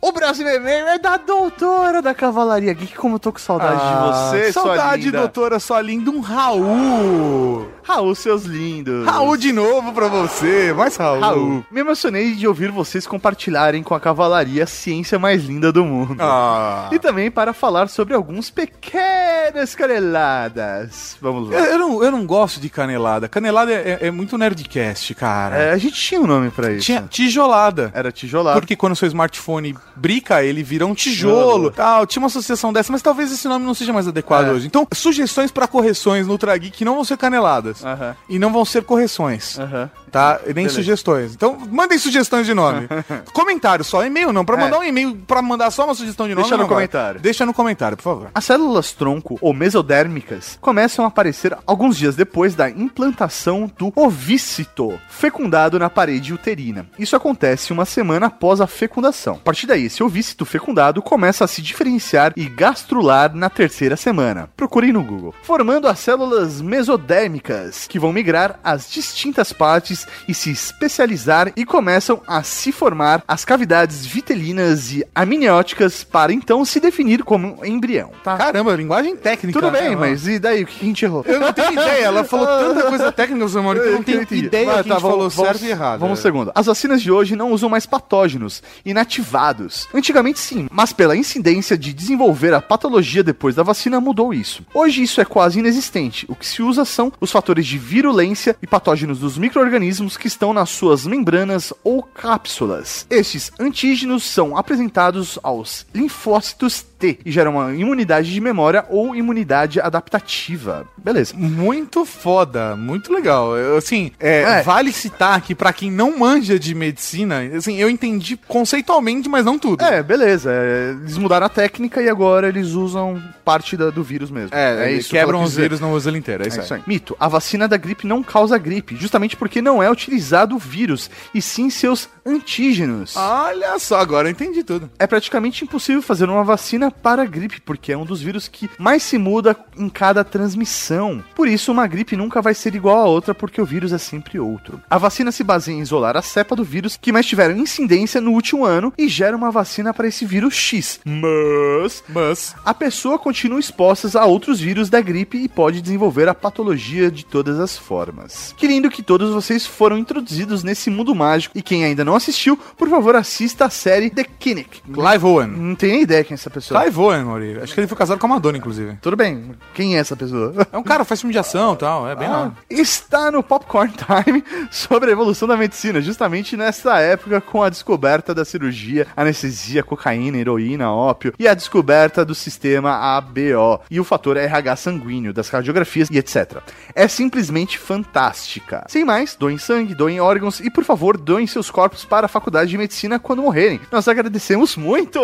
O e-mail é da doutora da Cavalaria Geek. Como eu tô com saudade Ah, de você, sua Saudade, linda. doutora, sua linda. Um Raul. Raul, seus lindos. Raul de novo pra você. Mais Raul. Raul. Me emocionei de ouvir vocês compartilharem com a Cavalaria a ciência mais linda do mundo. Ah. E também para falar sobre alguns pequenas caneladas. Vamos Eu, lá. eu não, eu não gosto de canelada. Canelada é, é- é muito nerdcast, cara. É, a gente tinha um nome pra isso. Tinha tijolada. Era tijolado. Porque quando seu smartphone brica, ele vira um tijolo. Tal. Tinha uma associação dessa, mas talvez esse nome não seja mais adequado É. hoje. Então, sugestões pra correções no Ultra Geek não vão ser caneladas. Aham. E não vão ser correções. Aham. Tá? E nem Beleza. sugestões. Então, mandem sugestões de nome. comentário só, e-mail não. Pra É. mandar um e-mail, pra mandar só uma sugestão de nome. Deixa no vai. comentário. Deixa no comentário, por favor. As células tronco ou mesodérmicas começam a aparecer alguns dias depois da implantação do ovícito fecundado na parede uterina. Isso acontece uma semana após a fecundação. A partir daí, esse ovícito fecundado começa a se diferenciar e gastrular na terceira semana. Procurem no Google. Formando as células mesodérmicas, que vão migrar às distintas partes e se especializar e começam a se formar as cavidades vitelinas e amnióticas para então se definir como um embrião. Tá? Caramba, linguagem técnica. Tudo bem, né? mas e daí? O que a gente errou? Eu não tenho ideia. Ela falou tanta coisa técnica, seu Maurício, que eu não tenho entendi. ideia Vai, que tá, a gente vamos- falou vamos- certo e errado. Vamos um É. segundo. As vacinas de hoje não usam mais patógenos inativados. Antigamente sim, mas pela incidência de desenvolver a patologia depois da vacina mudou isso. Hoje isso é quase inexistente. O que se usa são os fatores de virulência e patógenos dos micro-organismos que estão nas suas membranas ou cápsulas. Estes antígenos são apresentados aos linfócitos E geram uma imunidade de memória ou imunidade adaptativa. Beleza. Muito foda, muito legal. Eu, Assim, é, É. vale citar que pra quem não manja de medicina, assim, eu entendi conceitualmente, mas não tudo. É, beleza. é, Eles mudaram a técnica e agora eles usam parte da- do vírus mesmo. É, isso que quebram os vírus, não usa ele inteiro. É isso, É isso aí. Mito: a vacina da gripe não causa gripe, justamente porque não é utilizado o vírus, e sim seus antígenos. Olha só, agora eu entendi tudo. É praticamente impossível fazer uma vacina para a gripe, porque é um dos vírus que mais se muda em cada transmissão. Por isso, uma gripe nunca vai ser igual a outra, porque o vírus é sempre outro. A vacina se baseia em isolar a cepa do vírus que mais tiveram incidência no último ano e gera uma vacina para esse vírus X. Mas, mas a pessoa continua exposta a outros vírus da gripe e pode desenvolver a patologia de todas as formas. Que lindo que todos vocês foram introduzidos nesse mundo mágico e quem ainda não assistiu, por favor, assista a série The Kinnick. Clive Owen. Não tenho ideia quem é essa pessoa. Clive Owen, Mauri. Acho que ele foi casado com a Madonna, inclusive. Tudo bem. Quem é essa pessoa? É um cara faz filme de ação e tal, é bem Ah, lá. está no Popcorn Time sobre a evolução da medicina, justamente nessa época com a descoberta da cirurgia, anestesia, cocaína, heroína, ópio e a descoberta do sistema ABO e o fator RH sanguíneo, das radiografias e etc. É simplesmente fantástica. Sem mais, doem sangue, doem órgãos e, por favor, doem seus corpos para a faculdade de medicina quando morrerem. Nós agradecemos muito!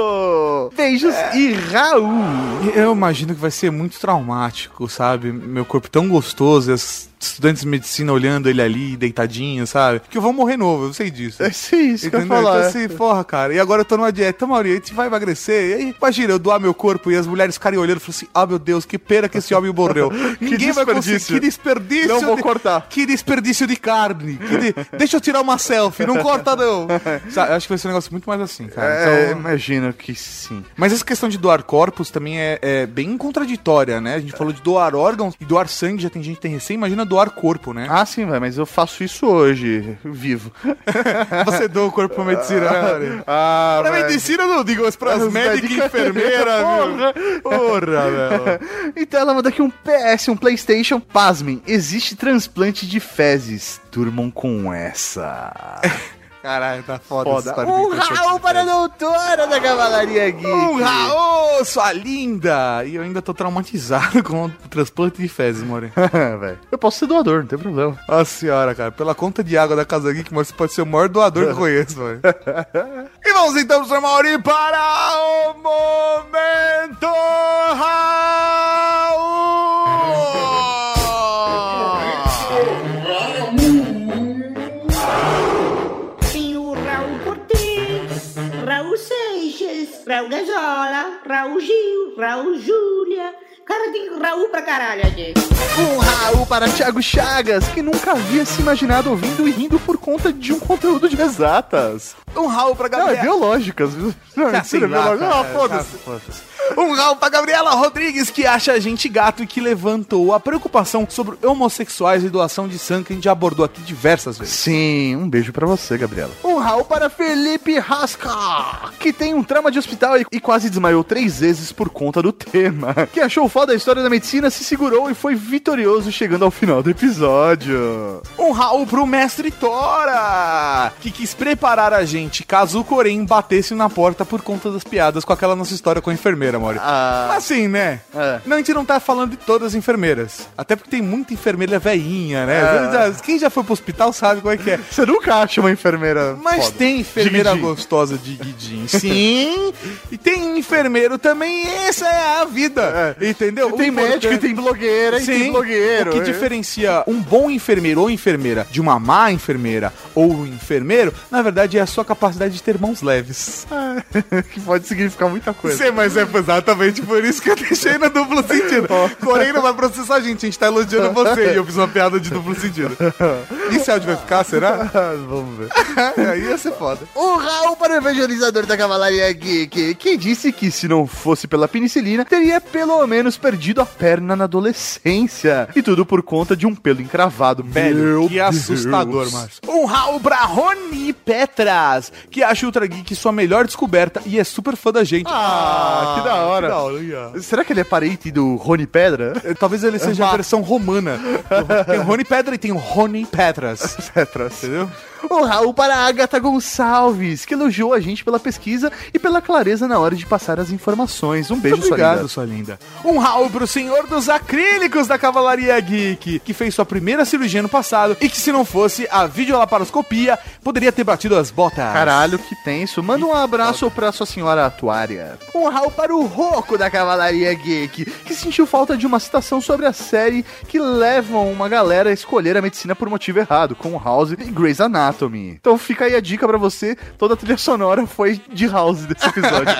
Beijos e Raul! Eu imagino que vai ser muito traumático, sabe? Meu corpo tão gostoso, e as estudantes de medicina olhando ele ali, deitadinho, sabe? Que eu vou morrer novo, eu sei disso. É sim, isso que eu ia Entendeu? falar. Então, assim, porra, cara. E agora eu tô numa dieta, Mauri, a gente vai emagrecer. E aí, imagina, eu doar meu corpo e as mulheres ficarem olhando e falam assim: ah, meu Deus, que pena que esse homem morreu. Ninguém vai conseguir. Que desperdício. Não vou de- cortar. Que desperdício de carne. De- Deixa eu tirar uma selfie, não corta não. Sabe, eu acho que vai ser um negócio muito mais assim, cara. É, Então- imagino que sim. mas essa questão de doar corpos também é, é bem contraditória, né? A gente falou de doar órgãos e doar sangue, já tem gente que tem recém, imagina doar corpo, né? Ah, sim, vai, mas eu faço isso hoje, vivo. Você doa o corpo pra medicina, né? Ah, Pra velho. medicina eu não digo, mas pras As médicas e enfermeiras, viu? Porra, velho. Então ela manda aqui um PS, um Playstation. Pasmem, existe transplante de fezes. Durmam com essa. Caralho, tá foda, Foda. essa Um transplante Raul para a doutora da Cavalaria Geek. Um Raul, sua linda! E eu ainda tô traumatizado com o transplante de fezes, More. Velho, Eu posso ser doador, não tem problema. Nossa senhora, cara. Pela conta de água da Casa Geek, você pode ser o maior doador que eu conheço, mano. e vamos então, Sr. Mauri, para o Momento Raul! Raul Gazola, Raul Gil, Raul Júlia. Cara, tem Raul pra caralho aqui. Um Raul para Thiago Chagas, que nunca havia se imaginado ouvindo e rindo por conta de um conteúdo de exatas. Um Raul pra Não, é biológicas. Não, mentira, biológico. cara. Ah, foda-se. Um Raul pra Gabriela Rodrigues, que acha a gente gato e que levantou a preocupação sobre homossexuais e doação de sangue que a gente abordou aqui diversas vezes. Sim, um beijo pra você, Gabriela. Um Raul para Felipe Rasca, que tem um trauma de hospital e, e quase desmaiou três vezes por conta do tema. Que achou foda a história da medicina, se segurou e foi vitorioso chegando ao final do episódio. Um Raul pro mestre Tora, que quis preparar a gente caso o Corém batesse na porta por conta das piadas com aquela nossa história com a enfermeira, Maurício. Ah. Assim, né? É. Não, a gente não tá falando de todas as enfermeiras. Até porque tem muita enfermeira veinha, né? É. Quem já foi pro hospital sabe como é que é. Você nunca acha uma enfermeira Mas foda. tem enfermeira Diguidinho. gostosa de guidinho. Sim. e tem enfermeiro também. e Essa é a vida. Entendeu? E tem O médico, importante- e tem blogueira, e Sim, tem blogueiro. O que é. diferencia um bom enfermeiro ou enfermeira de uma má enfermeira ou um enfermeiro, na verdade, é a sua capacidade de ter mãos leves. que pode significar muita coisa. Sim, mas é exatamente por isso que eu deixei no duplo sentido. Porém, não vai processar a gente, a gente tá elogiando você e eu fiz uma piada de duplo sentido. E se áudio vai ficar, será? Vamos ver. Aí ia ser foda. O Raul para o evangelizador da Cavalaria Geek, que disse que se não fosse pela penicilina, teria pelo menos perdido a perna na adolescência. E tudo por conta de um pelo encravado. Velho, Meu que Deus. assustador, Márcio. Um Raul pra Rony Petras, que acha o Ultra Geek sua melhor descoberta e é super fã da gente. Ah, que da da hora, da hora. Será que ele é parente do Rony Pedra? Eh, Talvez ele seja a versão romana. Tem o Rony Pedra e tem o Rony Petras. Petras. Entendeu? Um Raul para a Agatha Gonçalves, que elogiou a gente pela pesquisa e pela clareza na hora de passar as informações. Um beijo, Muito sua obrigado, linda. sua linda. Um Raul pro senhor dos acrílicos da Cavalaria Geek, que fez sua primeira cirurgia no passado e que se não fosse a videolaparoscopia, poderia ter batido as botas. Caralho, que tenso. Manda um abraço pra sua senhora atuária. Um Raul para o Roco da Cavalaria Geek, que sentiu falta de uma citação sobre a série que levam uma galera a escolher a medicina por motivo errado, como House e Grey's Anatomy. Então fica aí a dica pra você, toda a trilha sonora foi de House desse episódio.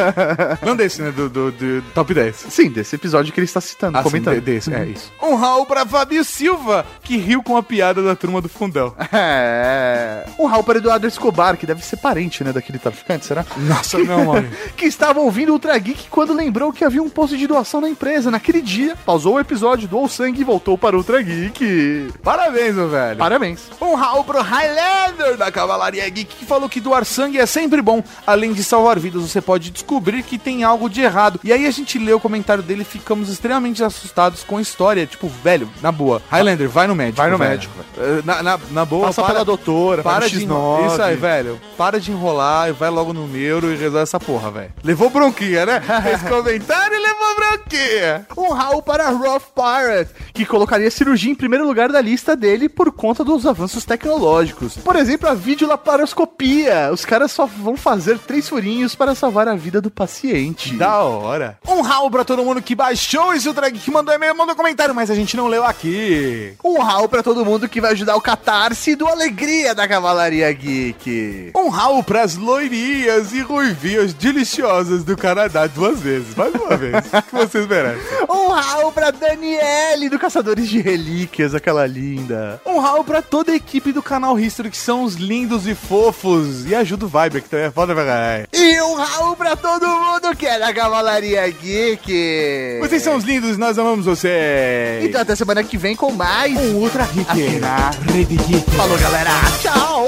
Não desse, né? Do, do, do top 10. Sim, desse episódio que ele está citando, Ah, sim, comentando. de- desse, é isso. Um Raul pra Fabio Silva, que riu com a piada da turma do fundão. É. Um Raul para Eduardo Escobar, que deve ser parente, né, daquele traficante, será? Nossa, não, mano. que estava ouvindo o Ultra Geek quando lembrou que havia um posto de doação na empresa. Naquele dia, pausou o episódio, doou sangue e voltou para o Ultra Geek. Parabéns, meu velho. Parabéns. Um Raul pro Highlander da Cavalaria Geek, que falou que doar sangue é sempre bom. Além de salvar vidas, você pode descobrir que tem algo de errado. E aí a gente leu o comentário dele e ficamos extremamente assustados com a história. Tipo, velho, na boa. Highlander, vai no médico. Vai no velho. médico, Eh, Na, na, na boa, Passa pela doutora, Para de X9. Isso aí, velho. Para de enrolar e vai logo no neuro e resolve essa porra, velho. Levou bronquinha, né? Fez comentário levou bronquinha. Um Raul para Rough Pirate, que colocaria cirurgia em primeiro lugar da lista dele por conta dos avanços tecnológicos. Por exemplo, a videolaparoscopia. Os caras só vão fazer três furinhos para salvar a vida do paciente. Da hora. Um Raul pra todo mundo que baixou esse Geek, que mandou e-mail, mandou comentário, mas a gente não leu aqui. Um Raul para todo mundo que vai ajudar o catarse do Alegria da Cavalaria Geek. Um Raul pras loirinhas e ruivinhas deliciosas do Canadá duas vezes. Mais uma vez. O que vocês merecem? Um Raul pra Daniele do Caçadores de Relíquias, aquela linda. Um Raul pra toda a equipe do canal History, que são os lindos e fofos. E ajuda o Viber, que também é foda pra caralho. E um Raul pra todo mundo que é da Cavalaria Geek. Vocês são os lindos, nós amamos vocês. Então até semana que vem com mais um Ultra Geek. Aqui na Rede Geek. Falou, galera. Tchau.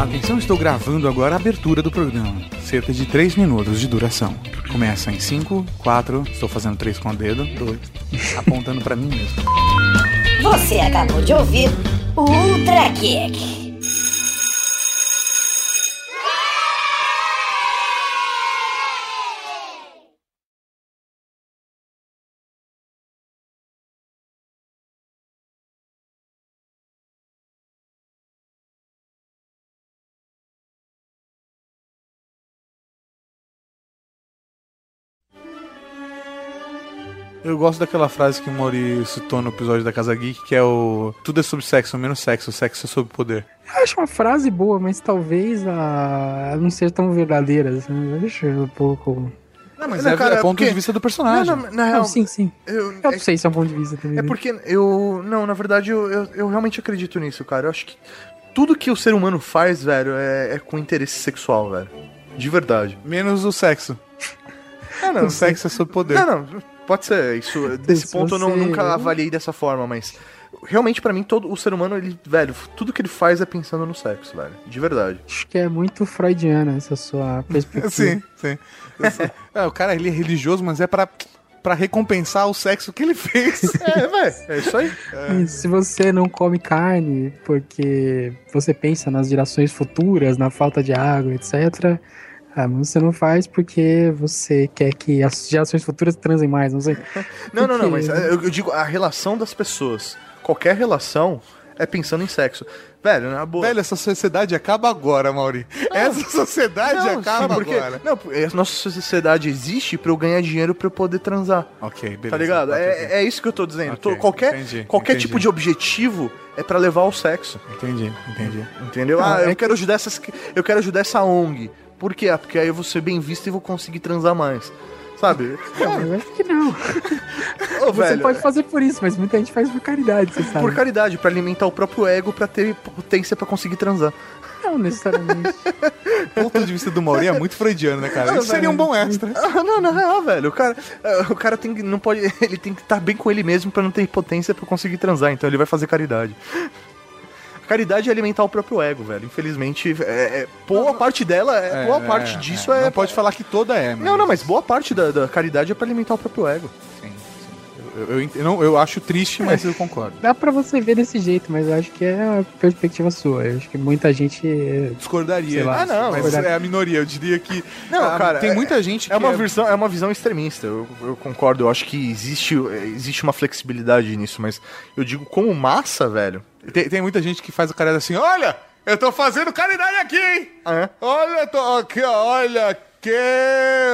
Atenção, estou gravando agora a abertura do programa. Cerca de 3 minutos de duração. Começa em 5, 4, estou fazendo 3 com o dedo, 2, apontando pra mim mesmo. Você acabou de ouvir o Ultra Geek. Eu gosto daquela frase que o Mori citou no episódio da Casa Geek, que é o tudo é sobre sexo, menos sexo, sexo é sobre poder. Eu acho uma frase boa, mas talvez a... ela não seja tão verdadeira. Assim. Eu acho um pouco. Não, mas é- é ponto de vista do personagem. Não, não, na real, Não, sim, sim. Eu, Eu não sei se é um ponto de vista também. É né? porque eu. Não, na verdade, eu, eu, eu realmente acredito nisso, cara. Eu acho que tudo que o ser humano faz, velho, é, é com interesse sexual, velho. De verdade. Menos o sexo. Ah, não. o sexo é sobre poder. Não, não. Pode ser. Isso, desse Se ponto eu não- nunca avaliei dessa forma, mas. Realmente, pra mim, todo o ser humano, ele, velho, tudo que ele faz é pensando no sexo, velho. De verdade. Acho que é muito freudiana essa sua perspectiva. Sim, sim. É, o cara ele é religioso, mas é pra, pra recompensar o sexo que ele fez. É, velho. É isso aí. E Se você não come carne porque você pensa nas gerações futuras, na falta de água, etc. Ah, mas você não faz porque você quer que as gerações futuras transem mais, não sei. Não, não, não, mas é, eu, eu digo a relação das pessoas. Qualquer relação é pensando em sexo. Velho, na boa. Velho, essa sociedade acaba agora, Mauri. Essa sociedade Não, acaba porque, agora. Não, a nossa sociedade existe pra eu ganhar dinheiro pra eu poder transar. Ok, beleza. Tá ligado? Ok, É, é isso que eu tô dizendo. Ok, Tô- qualquer entendi, qualquer entendi. tipo de objetivo é pra levar ao sexo. Entendi, entendi. Entendeu? Não, ah, é eu quero ajudar essas, eu quero ajudar essa ONG. Por quê? Ah, Porque aí eu vou ser bem visto e vou conseguir transar mais. Sabe? Não, eu acho que não. Ô, Você velho, pode fazer por isso, mas muita gente faz por caridade, você sabe. por caridade, pra alimentar o próprio ego, pra ter potência pra conseguir transar. Não necessariamente. O ponto de vista do Mauri é muito freudiano, né, cara? Não, Isso seria um bom extra. Ah, não, na real, velho. O cara, ah, o cara tem que, não pode, ele tem que estar bem com ele mesmo pra não ter potência pra conseguir transar. Então ele vai fazer caridade. Caridade é alimentar o próprio ego, velho. Infelizmente, é, é- boa parte dela, é, boa parte disso é. Não pode falar que toda é, Não, não, mas boa parte da, da caridade é pra alimentar o próprio ego. Eu, eu, ent- eu não- eu acho triste, mas eu concordo. Dá pra você ver desse jeito, mas eu acho que é uma perspectiva sua. Eu acho que muita gente. Discordaria. Lá, Ah, não, mas discordaria. é a minoria. Eu diria que. Não, ah, cara, tem é- muita gente que. É uma, visão, é uma visão extremista, eu, eu concordo. Eu acho que existe, existe uma flexibilidade nisso, mas eu digo como massa, velho. Tem, tem muita gente que faz a caridade assim: olha, eu tô fazendo caridade aqui, hein? Olha, eu tô aqui, olha aqui,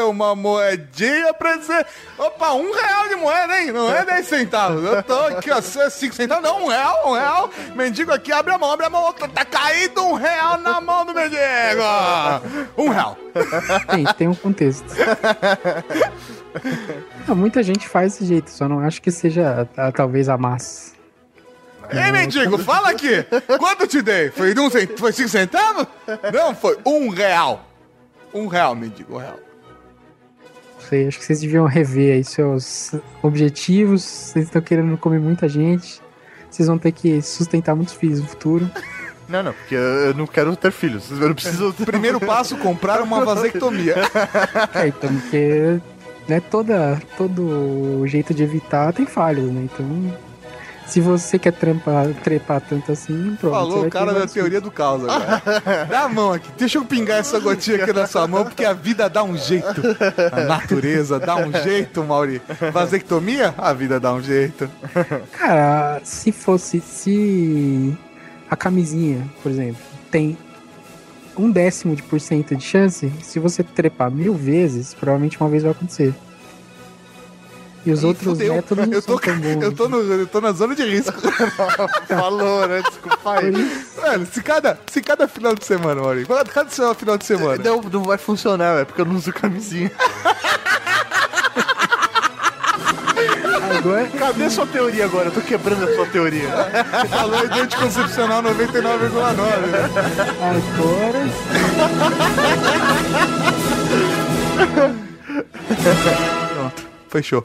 uma moedinha pra dizer. Opa, um real de moeda, hein? Não é 10 centavos. Eu tô aqui, ó, 5 centavos, não, um real, um real. Mendigo aqui, abre a mão, abre a mão. Tá, tá caído um real na mão do mendigo. Um real. Tem, tem um contexto. Não, muita gente faz desse jeito, só não acho que seja ah, talvez a massa. Ei, mendigo, fala aqui. Quanto eu te dei? Foi um cent... Foi 5 centavos? Não, foi um real. Um real, mendigo, um real. Não sei, acho que vocês deviam rever aí seus objetivos. Vocês estão querendo comer muita gente. Vocês vão ter que sustentar muitos filhos no futuro. Não, não, porque eu não quero ter filhos. Eu não preciso. Primeiro passo, comprar uma vasectomia. É, então, porque né, toda, todo jeito de evitar tem falhas, né? Então, se você quer trampar, trepar tanto assim, pronto. Falou o cara da teoria do caos agora. Dá a mão aqui. Deixa eu pingar essa gotinha aqui na sua mão, porque a vida dá um jeito. A natureza dá um jeito, Mauri. Vasectomia? A vida dá um jeito. Cara, se fosse. Se a camisinha, por exemplo, tem um décimo de por cento de chance, se você trepar mil vezes, provavelmente uma vez vai acontecer. E os Ih, outros fudeu. métodos eu tô, tão bons. eu, tô no, eu tô na zona de risco. Falou, né? Desculpa aí. Velho, se cada, se cada final de semana, Mauri, cada, final de semana. Não, não vai funcionar, é porque eu não uso camisinha. Agora, Cadê sua teoria agora? Eu tô quebrando a sua teoria. Falou aí de anticoncepcional 99,9. agora. Fechou.